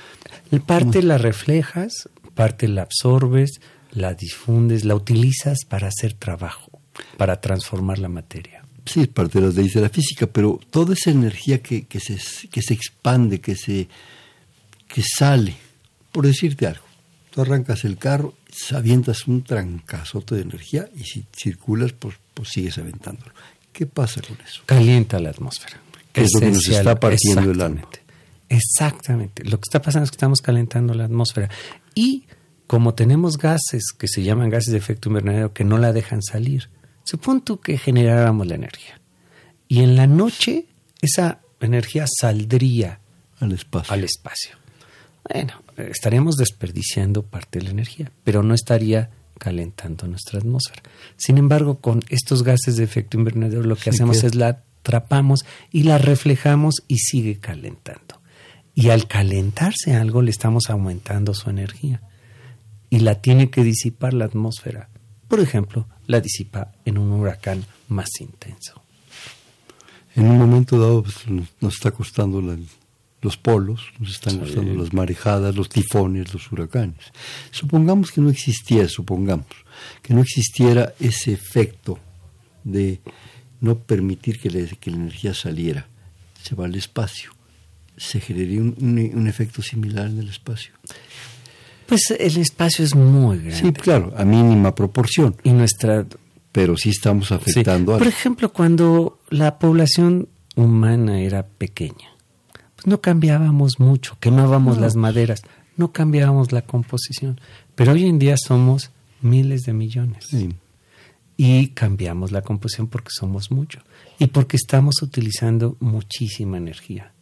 Parte la reflejas, parte la absorbes, la difundes, la utilizas para hacer trabajo, para transformar la materia. Sí, es parte de las leyes de la física, pero toda esa energía que, que, se, que se expande, que, se, que sale, por decirte algo, tú arrancas el carro, avientas un trancazote de energía y si circulas, pues, pues sigues aventándolo. ¿Qué pasa con eso? Calienta la atmósfera. Que es lo que nos está partiendo el alma. exactamente. Exactamente. Lo que está pasando es que estamos calentando la atmósfera. Y como tenemos gases que se llaman gases de efecto invernadero que no la dejan salir, supón tú que generáramos la energía. Y en la noche esa energía saldría Al espacio. al espacio. Bueno, estaríamos desperdiciando parte de la energía, pero no estaría calentando nuestra atmósfera. Sin embargo, con estos gases de efecto invernadero lo que hacemos es la atrapamos y la reflejamos y sigue calentando. Y al calentarse algo le estamos aumentando su energía y la tiene que disipar la atmósfera. Por ejemplo, la disipa en un huracán más intenso. En un momento dado pues, nos, está costando la- los polos, nos están Sí. costando las marejadas, los tifones, los huracanes. Supongamos que no existiera, supongamos, que no existiera ese efecto de no permitir que, le- que la energía saliera, se va al espacio. ¿Se generaría un, un- un efecto similar en el espacio? Pues el espacio es muy grande. Sí, claro, a mínima proporción, Y nuestra pero sí estamos afectando Sí. a... Por ejemplo, cuando la población humana era pequeña, pues no cambiábamos mucho, quemábamos No. las maderas, no cambiábamos la composición. Pero hoy en día somos miles de millones Sí. y cambiamos la composición porque somos muchos y porque estamos utilizando muchísima energía.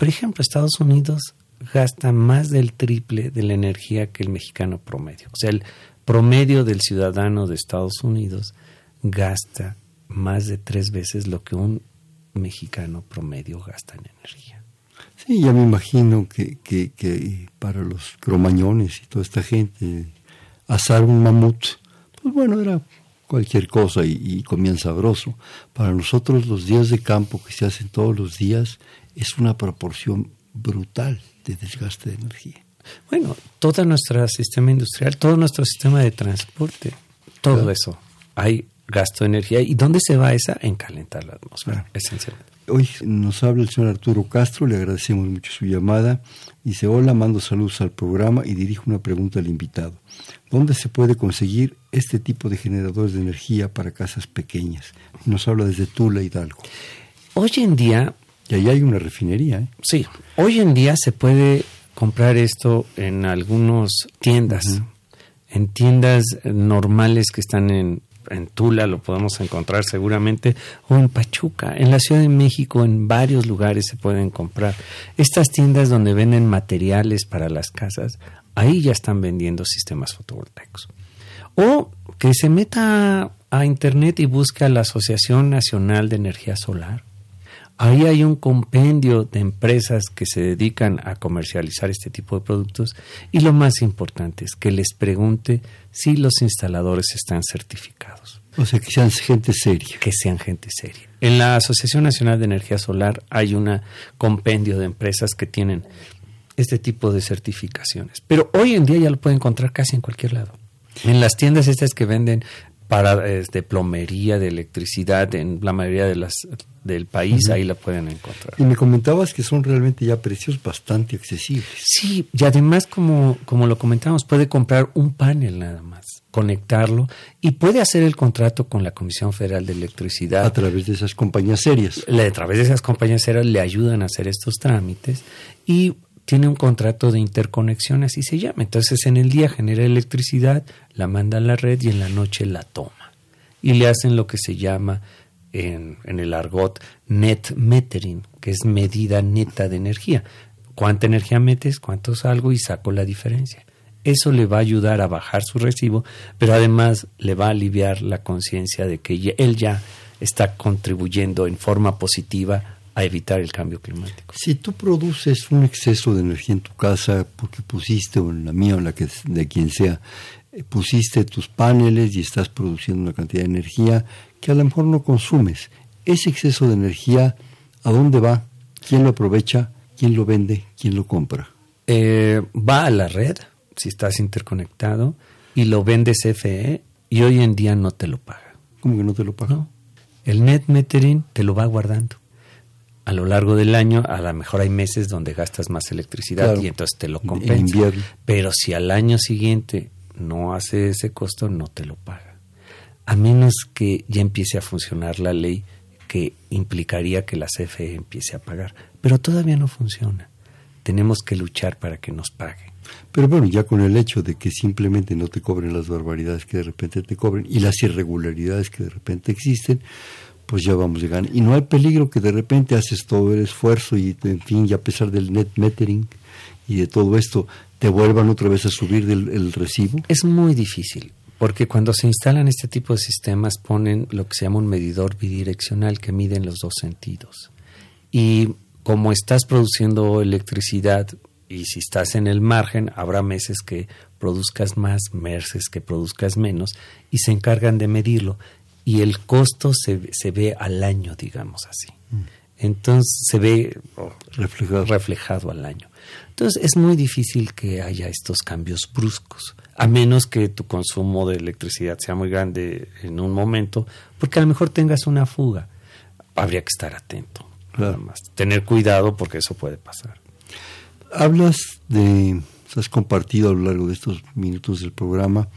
Por ejemplo, Estados Unidos gasta más del triple de la energía que el mexicano promedio. O sea, el promedio del ciudadano de Estados Unidos gasta más de tres veces lo que un mexicano promedio gasta en energía. Sí, ya me imagino que, que, que para los cromañones y toda esta gente, asar un mamut, pues bueno, era cualquier cosa y, y comían sabroso. Para nosotros los días de campo que se hacen todos los días es una proporción brutal de desgaste de energía. Bueno, todo nuestro sistema industrial, todo nuestro sistema de transporte, todo Claro. eso, hay gasto de energía. ¿Y dónde se va esa? En calentar la atmósfera, Claro. esencialmente. Hoy nos habla el señor Arturo Castro, le agradecemos mucho su llamada. Dice, hola, mando saludos al programa y dirijo una pregunta al invitado. ¿Dónde se puede conseguir este tipo de generadores de energía para casas pequeñas? Nos habla desde Tula, Hidalgo. Hoy en día... Y ahí hay una refinería. ¿eh? Sí, hoy en día se puede comprar esto en algunas tiendas, en tiendas normales que están en en Tula lo podemos encontrar seguramente, o en Pachuca, en la Ciudad de México, en varios lugares se pueden comprar. Estas tiendas donde venden materiales para las casas, ahí ya están vendiendo sistemas fotovoltaicos. O que se meta a internet y busque a la Asociación Nacional de Energía Solar Ahí hay un compendio de empresas que se dedican a comercializar este tipo de productos y lo más importante es que les pregunte si los instaladores están certificados. O sea, que sean gente seria. Que sean gente seria. En la Asociación Nacional de Energía Solar hay un compendio de empresas que tienen este tipo de certificaciones. Pero hoy en día ya lo pueden encontrar casi en cualquier lado. En las tiendas estas que venden para de plomería, de electricidad, en la mayoría de las del país, ahí la pueden encontrar. Y me comentabas que son realmente ya precios bastante accesibles. Sí, y además, como, como lo comentamos, puede comprar un panel nada más, conectarlo y puede hacer el contrato con la Comisión Federal de Electricidad. A través de esas compañías serias. a través de esas compañías serias le ayudan a hacer estos trámites y tiene un contrato de interconexión, así se llama. Entonces en el día genera electricidad, la manda a la red y en la noche la toma. Y le hacen lo que se llama en, el argot net metering, que es medida neta de energía. ¿Cuánta energía metes? ¿Cuánto salgo? Y saco la diferencia. Eso le va a ayudar a bajar su recibo, pero además le va a aliviar la conciencia de que él ya está contribuyendo en forma positiva a evitar el cambio climático. Si tú produces un exceso de energía en tu casa, porque pusiste, o en la mía o en la que, de quien sea, eh, pusiste tus paneles y estás produciendo una cantidad de energía que a lo mejor no consumes. Ese exceso de energía, ¿a dónde va? ¿Quién lo aprovecha? ¿Quién lo vende? ¿Quién lo compra? Eh, va a la red, si estás interconectado, y lo vende CFE y hoy en día no te lo paga. ¿Cómo que no te lo paga? El net metering te lo va guardando. A lo largo del año, a lo mejor hay meses donde gastas más electricidad y entonces te lo compensa. Pero si al año siguiente no hace ese costo, no te lo paga a menos que ya empiece a funcionar la ley que implicaría que la CFE empiece a pagar. Pero todavía no funciona. Tenemos que luchar para que nos pague. Pero bueno, ya con el hecho de que simplemente no te cobren las barbaridades que de repente te cobren y las irregularidades que de repente existen, pues ya vamos llegando. Y no hay peligro que de repente haces todo el esfuerzo y, en fin, y a pesar del net metering y de todo esto, te vuelvan otra vez a subir el recibo. Es muy difícil. Porque cuando se instalan este tipo de sistemas ponen lo que se llama un medidor bidireccional que mide en los dos sentidos. Y como estás produciendo electricidad y si estás en el margen, habrá meses que produzcas más, meses que produzcas menos y se encargan de medirlo. Y el costo se, se ve al año, digamos así. Mm. Entonces se ve reflejado. reflejado al año. Entonces es muy difícil que haya estos cambios bruscos a menos que tu consumo de electricidad sea muy grande en un momento, porque a lo mejor tengas una fuga. Habría que estar atento, nada más. Tener cuidado porque eso puede pasar. Hablas de, has compartido a lo largo de estos minutos del programa,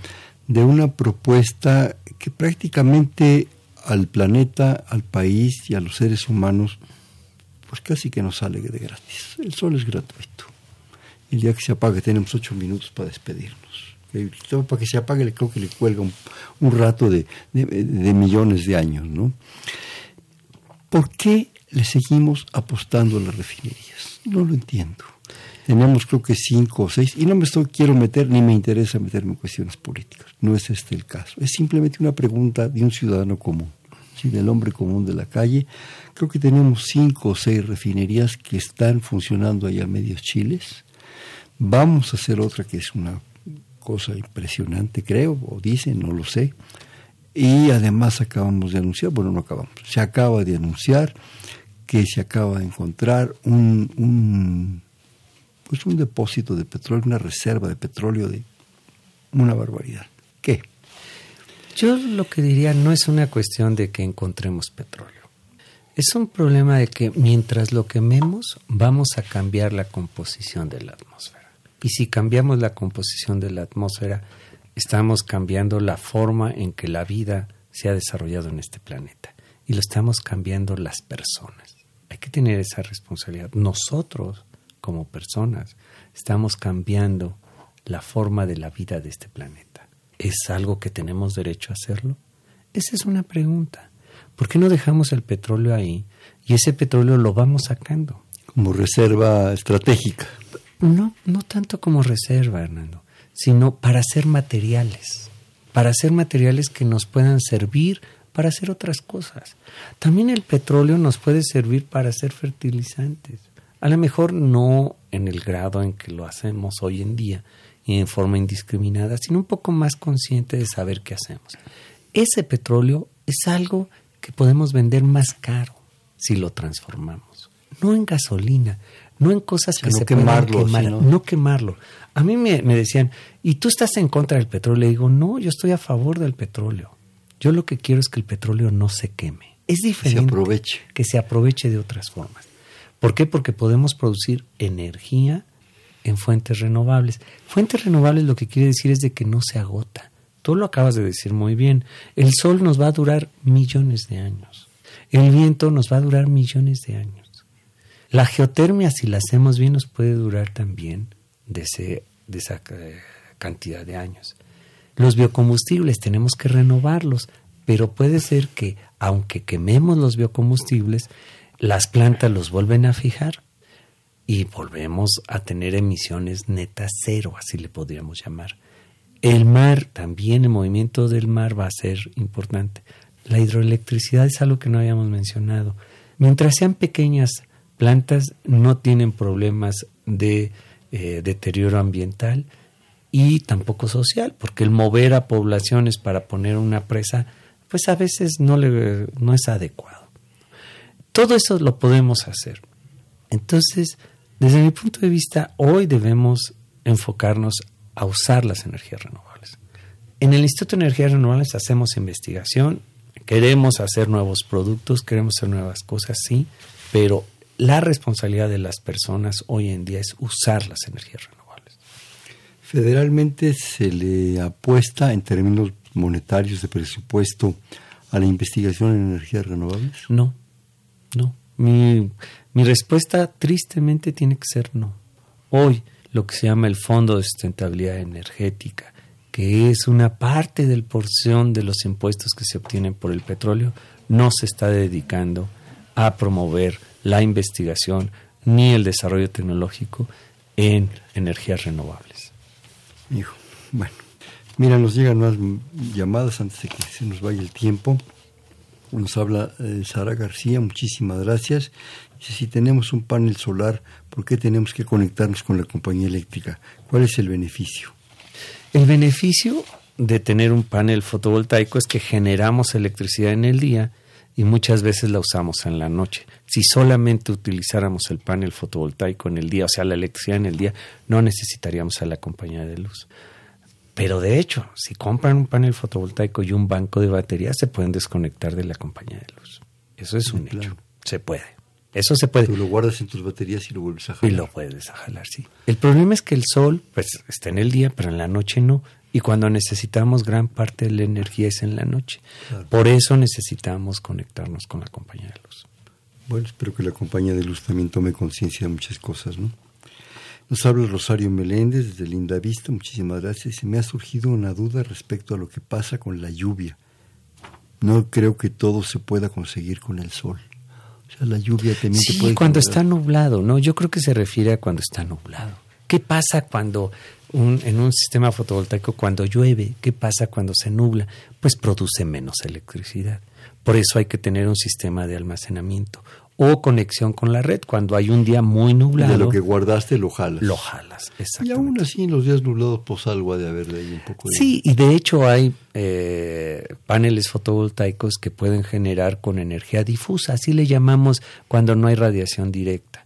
de una propuesta que prácticamente al planeta, al país y a los seres humanos, pues casi que nos sale de gratis. El sol es gratuito. El día que se apague tenemos ocho minutos para despedirnos para que se apague, creo que le cuelga un, rato de, millones de años, ¿no? ¿Por qué le seguimos apostando a las refinerías? No lo entiendo. Tenemos creo que cinco o seis, y no me estoy, quiero meter, ni me interesa meterme en cuestiones políticas. No es este el caso. Es simplemente una pregunta de un ciudadano común, ¿sí? del hombre común de la calle. Creo que tenemos cinco o seis refinerías que están funcionando allá a medios chiles. Vamos a hacer otra que es una cosa impresionante, creo, o dicen, no lo sé. Y además acabamos de anunciar, bueno, no acabamos, se acaba de anunciar que se acaba de encontrar un, pues un depósito de petróleo, una reserva de petróleo de una barbaridad. ¿Qué? Yo lo que diría no es una cuestión de que encontremos petróleo. Es un problema de que mientras lo quememos, vamos a cambiar la composición de la atmósfera. Y si cambiamos la composición de la atmósfera, estamos cambiando la forma en que la vida se ha desarrollado en este planeta. Y lo estamos cambiando las personas. Hay que tener esa responsabilidad. Nosotros, como personas, estamos cambiando la forma de la vida de este planeta. ¿Es algo que tenemos derecho a hacerlo? Esa es una pregunta. ¿Por qué no dejamos el petróleo ahí y ese petróleo lo vamos sacando? Como reserva estratégica. No, no tanto como reserva, Hernando, sino para hacer materiales, para hacer materiales que nos puedan servir para hacer otras cosas. También el petróleo nos puede servir para hacer fertilizantes. A lo mejor no en el grado en que lo hacemos hoy en día y en forma indiscriminada, sino un poco más consciente de saber qué hacemos. Ese petróleo es algo que podemos vender más caro si lo transformamos. No en gasolina, no en cosas que se quemarlo, puedan quemar, no quemarlo. A mí me, decían, ¿y tú estás en contra del petróleo? Le digo, no, yo estoy a favor del petróleo. Yo lo que quiero es que el petróleo no se queme. Es diferente. Se aproveche. Que se aproveche de otras formas. ¿Por qué? Porque podemos producir energía en fuentes renovables. Fuentes renovables lo que quiere decir es de que no se agota. Tú lo acabas de decir muy bien. El sol nos va a durar millones de años. El viento nos va a durar millones de años. La geotermia, si la hacemos bien, nos puede durar también de, ese, de esa eh, cantidad de años. Los biocombustibles tenemos que renovarlos, pero puede ser que, aunque quememos los biocombustibles, las plantas los vuelven a fijar y volvemos a tener emisiones netas cero, así le podríamos llamar. El mar, también el movimiento del mar va a ser importante. La hidroelectricidad es algo que no habíamos mencionado. Mientras sean pequeñas plantas, no tienen problemas de eh, deterioro ambiental y tampoco social, porque el mover a poblaciones para poner una presa, pues a veces no, es adecuado. Todo eso lo podemos hacer. Entonces, desde mi punto de vista, hoy debemos enfocarnos a usar las energías renovables. En el Instituto de Energías Renovables hacemos investigación, queremos hacer nuevos productos, queremos hacer nuevas cosas, sí, pero la responsabilidad de las personas hoy en día es usar las energías renovables. Federalmente se le apuesta en términos monetarios de presupuesto a la investigación en energías renovables? No, no. Mi, mi respuesta tristemente tiene que ser no. Hoy lo que se llama el Fondo de Sustentabilidad Energética, que es una parte del porción de los impuestos que se obtienen por el petróleo, no se está dedicando a promover la investigación ni el desarrollo tecnológico en energías renovables. Hijo, bueno, mira, nos llegan más llamadas antes de que se nos vaya el tiempo. Nos habla eh, Sara García, muchísimas gracias si tenemos un panel solar, ¿por qué tenemos que conectarnos con la compañía eléctrica? ¿Cuál es el beneficio? El beneficio de tener un panel fotovoltaico es que generamos electricidad en el día y muchas veces la usamos en la noche. Si solamente utilizáramos el panel fotovoltaico en el día, o sea, la electricidad en el día, no necesitaríamos a la compañía de luz. Pero de hecho, si compran un panel fotovoltaico y un banco de baterías, se pueden desconectar de la compañía de luz. Eso es un hecho. Se puede. Eso se puede. Tú lo guardas en tus baterías y lo vuelves a jalar. Y lo puedes a jalar, sí. El problema es que el sol, pues, está en el día, pero en la noche no. Y cuando necesitamos gran parte de la energía es en la noche. Por eso necesitamos conectarnos con la compañía de luz. Bueno, espero que la compañía de luz también tome conciencia de muchas cosas, ¿no? Nos habla Rosario Meléndez desde Linda Vista, muchísimas gracias. Se me ha surgido una duda respecto a lo que pasa con la lluvia. No creo que todo se pueda conseguir con el sol la lluvia también sí, cuando está nublado, ¿no? Yo creo que se refiere a cuando está nublado. ¿Qué pasa cuando en un sistema fotovoltaico cuando llueve? ¿Qué pasa cuando se nubla? Pues produce menos electricidad. Por eso hay que tener un sistema de almacenamiento o conexión con la red. Cuando hay un día muy nublado. De lo que guardaste lo jalas. Lo jalas. Y aún así en los días nublados pues algo ha de haber de ahí un poco. De... Sí, y de hecho hay eh, paneles fotovoltaicos que pueden generar con energía difusa, así le llamamos cuando no hay radiación directa.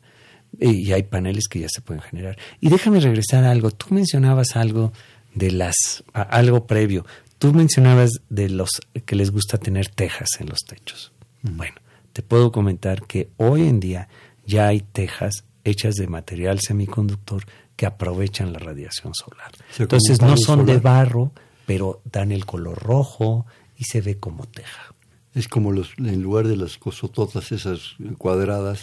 Y hay paneles que ya se pueden generar. Y déjame regresar a algo. Tú mencionabas algo de las, algo previo. Tú mencionabas de los que les gusta tener tejas en los techos. Bueno, te puedo comentar que hoy en día ya hay tejas hechas de material semiconductor que aprovechan la radiación solar. Entonces no son de barro, pero dan el color rojo y se ve como teja. Es como los, en lugar de las cosototas esas cuadradas,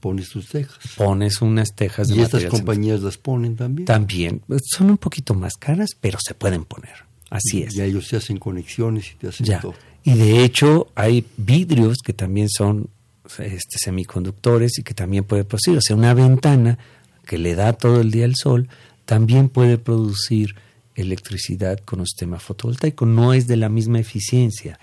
pones tus tejas. Pones unas tejas de Y estas compañías las ponen también. También. Son un poquito más caras, pero se pueden poner. Así es. Y ellos se hacen conexiones y te hacen todo. Y de hecho hay vidrios que también son este, semiconductores y que también puede producir. O sea, una ventana que le da todo el día el sol también puede producir electricidad con un sistema fotovoltaico. No es de la misma eficiencia,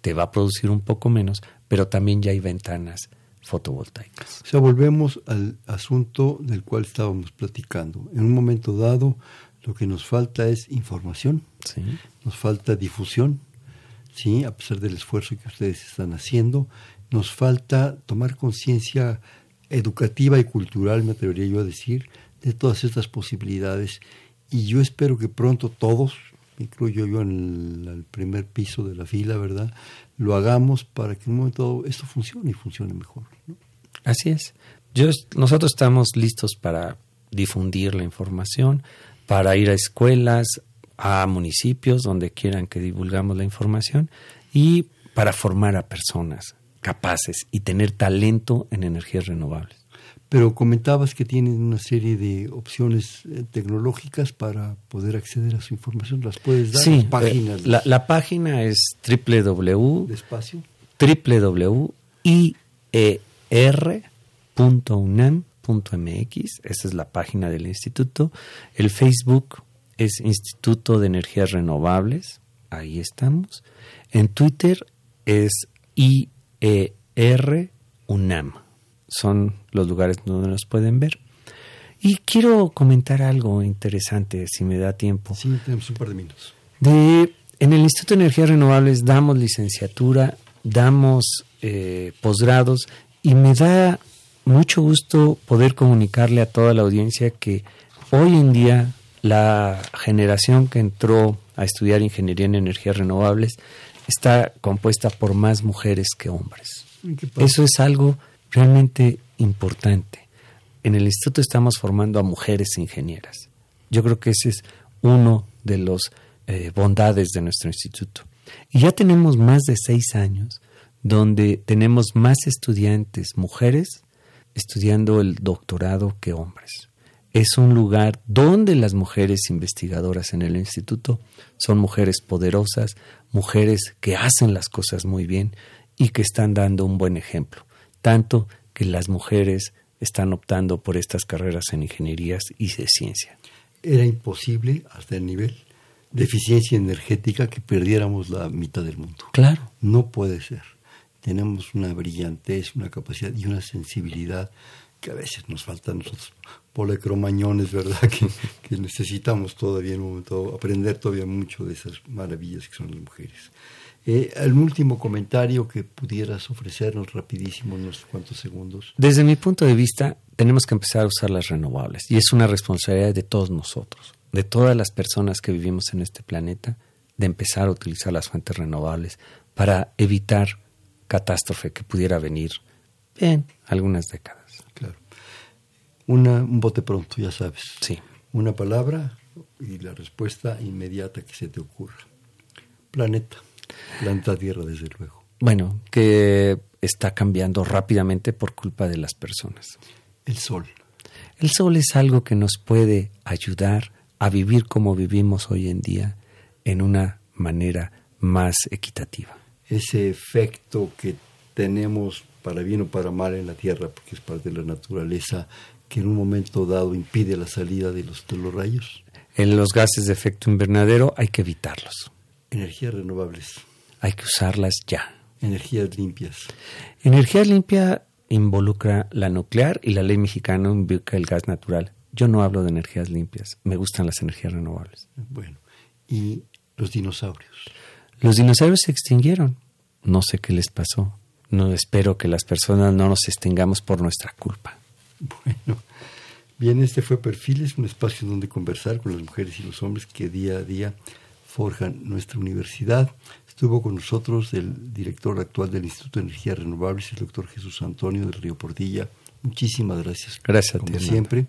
te va a producir un poco menos, pero también ya hay ventanas fotovoltaicas. O sea, volvemos al asunto del cual estábamos platicando. En un momento dado, lo que nos falta es información, sí. nos falta difusión, ¿sí? a pesar del esfuerzo que ustedes están haciendo, nos falta tomar conciencia educativa y cultural, me atrevería yo a decir, de todas estas posibilidades. Y yo espero que pronto todos, incluyo yo en el, primer piso de la fila, ¿verdad? Lo hagamos para que en un momento esto funcione y funcione mejor. Así es. Yo, nosotros estamos listos para difundir la información, para ir a escuelas, a municipios donde quieran que divulgamos la información y para formar a personas capaces y tener talento en energías renovables. Pero comentabas que tienen una serie de opciones eh, tecnológicas para poder acceder a su información. ¿Las puedes dar? Sí, páginas. Eh, la, página es www. Despacio. www.ier.unam.mx. Esa es la página del instituto. El Facebook es Instituto de Energías Renovables. Ahí estamos. En Twitter es IER UNAM son los lugares donde nos pueden ver. Y quiero comentar algo interesante, si me da tiempo. Sí, tenemos un par de minutos. De, en el Instituto de Energías Renovables damos licenciatura, damos eh, posgrados y me da mucho gusto poder comunicarle a toda la audiencia que hoy en día la generación que entró a estudiar ingeniería en energías renovables está compuesta por más mujeres que hombres. Eso es algo realmente importante. En el instituto estamos formando a mujeres ingenieras. Yo creo que ese es uno de los eh, bondades de nuestro instituto. Y ya tenemos más de seis años donde tenemos más estudiantes mujeres estudiando el doctorado que hombres. Es un lugar donde las mujeres investigadoras en el instituto son mujeres poderosas, mujeres que hacen las cosas muy bien y que están dando un buen ejemplo tanto que las mujeres están optando por estas carreras en ingenierías y de ciencia. Era imposible hasta el nivel de eficiencia energética que perdiéramos la mitad del mundo. Claro. No puede ser. Tenemos una brillantez, una capacidad y una sensibilidad que a veces nos falta a nosotros, polecromañones, ¿verdad? Que, necesitamos todavía en un momento aprender todavía mucho de esas maravillas que son las mujeres. Eh, último comentario que pudieras ofrecernos rapidísimo unos cuantos segundos. Desde mi punto de vista, tenemos que empezar a usar las renovables y es una responsabilidad de todos nosotros, de todas las personas que vivimos en este planeta, de empezar a utilizar las fuentes renovables para evitar catástrofe que pudiera venir en algunas décadas. Una, un bote pronto, ya sabes. Sí. Una palabra y la respuesta inmediata que se te ocurra. Planeta. Planta Tierra, desde luego. Bueno, que está cambiando rápidamente por culpa de las personas. El sol. El sol es algo que nos puede ayudar a vivir como vivimos hoy en día en una manera más equitativa. Ese efecto que tenemos para bien o para mal en la Tierra, porque es parte de la naturaleza, que en un momento dado impide la salida de los, de los rayos. En los gases de efecto invernadero hay que evitarlos. Energías renovables. Hay que usarlas ya. Energías limpias. Energía limpia involucra la nuclear y la ley mexicana involucra el gas natural. Yo no hablo de energías limpias, me gustan las energías renovables. Bueno, ¿y los dinosaurios? Los dinosaurios se extinguieron. No sé qué les pasó. No espero que las personas no nos extingamos por nuestra culpa. Bueno, bien, este fue Perfiles, un espacio donde conversar con las mujeres y los hombres que día a día forjan nuestra universidad. Estuvo con nosotros el director actual del Instituto de Energías Renovables, el doctor Jesús Antonio del Río Portilla. Muchísimas gracias. Gracias como siempre.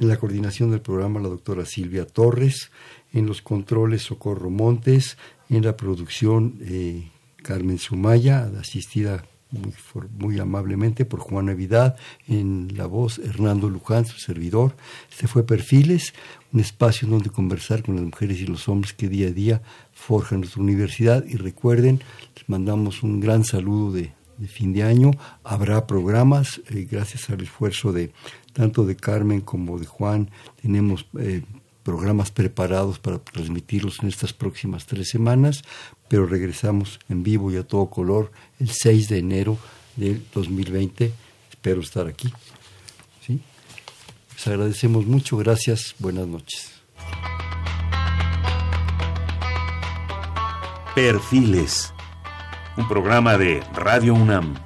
En la coordinación del programa, la doctora Silvia Torres. En los controles, Socorro Montes. En la producción, eh, Carmen Sumaya, asistida muy, muy, amablemente por Juan Navidad, en la voz Hernando Luján, su servidor. Este fue Perfiles, un espacio donde conversar con las mujeres y los hombres que día a día forjan nuestra universidad. Y recuerden, les mandamos un gran saludo de, fin de año. Habrá programas, eh, gracias al esfuerzo de tanto de Carmen como de Juan, tenemos eh, programas preparados para transmitirlos en estas próximas tres semanas, pero regresamos en vivo y a todo color el 6 de enero del 2020. Espero estar aquí. ¿sí? Les agradecemos mucho, gracias, buenas noches. Perfiles, un programa de Radio UNAM.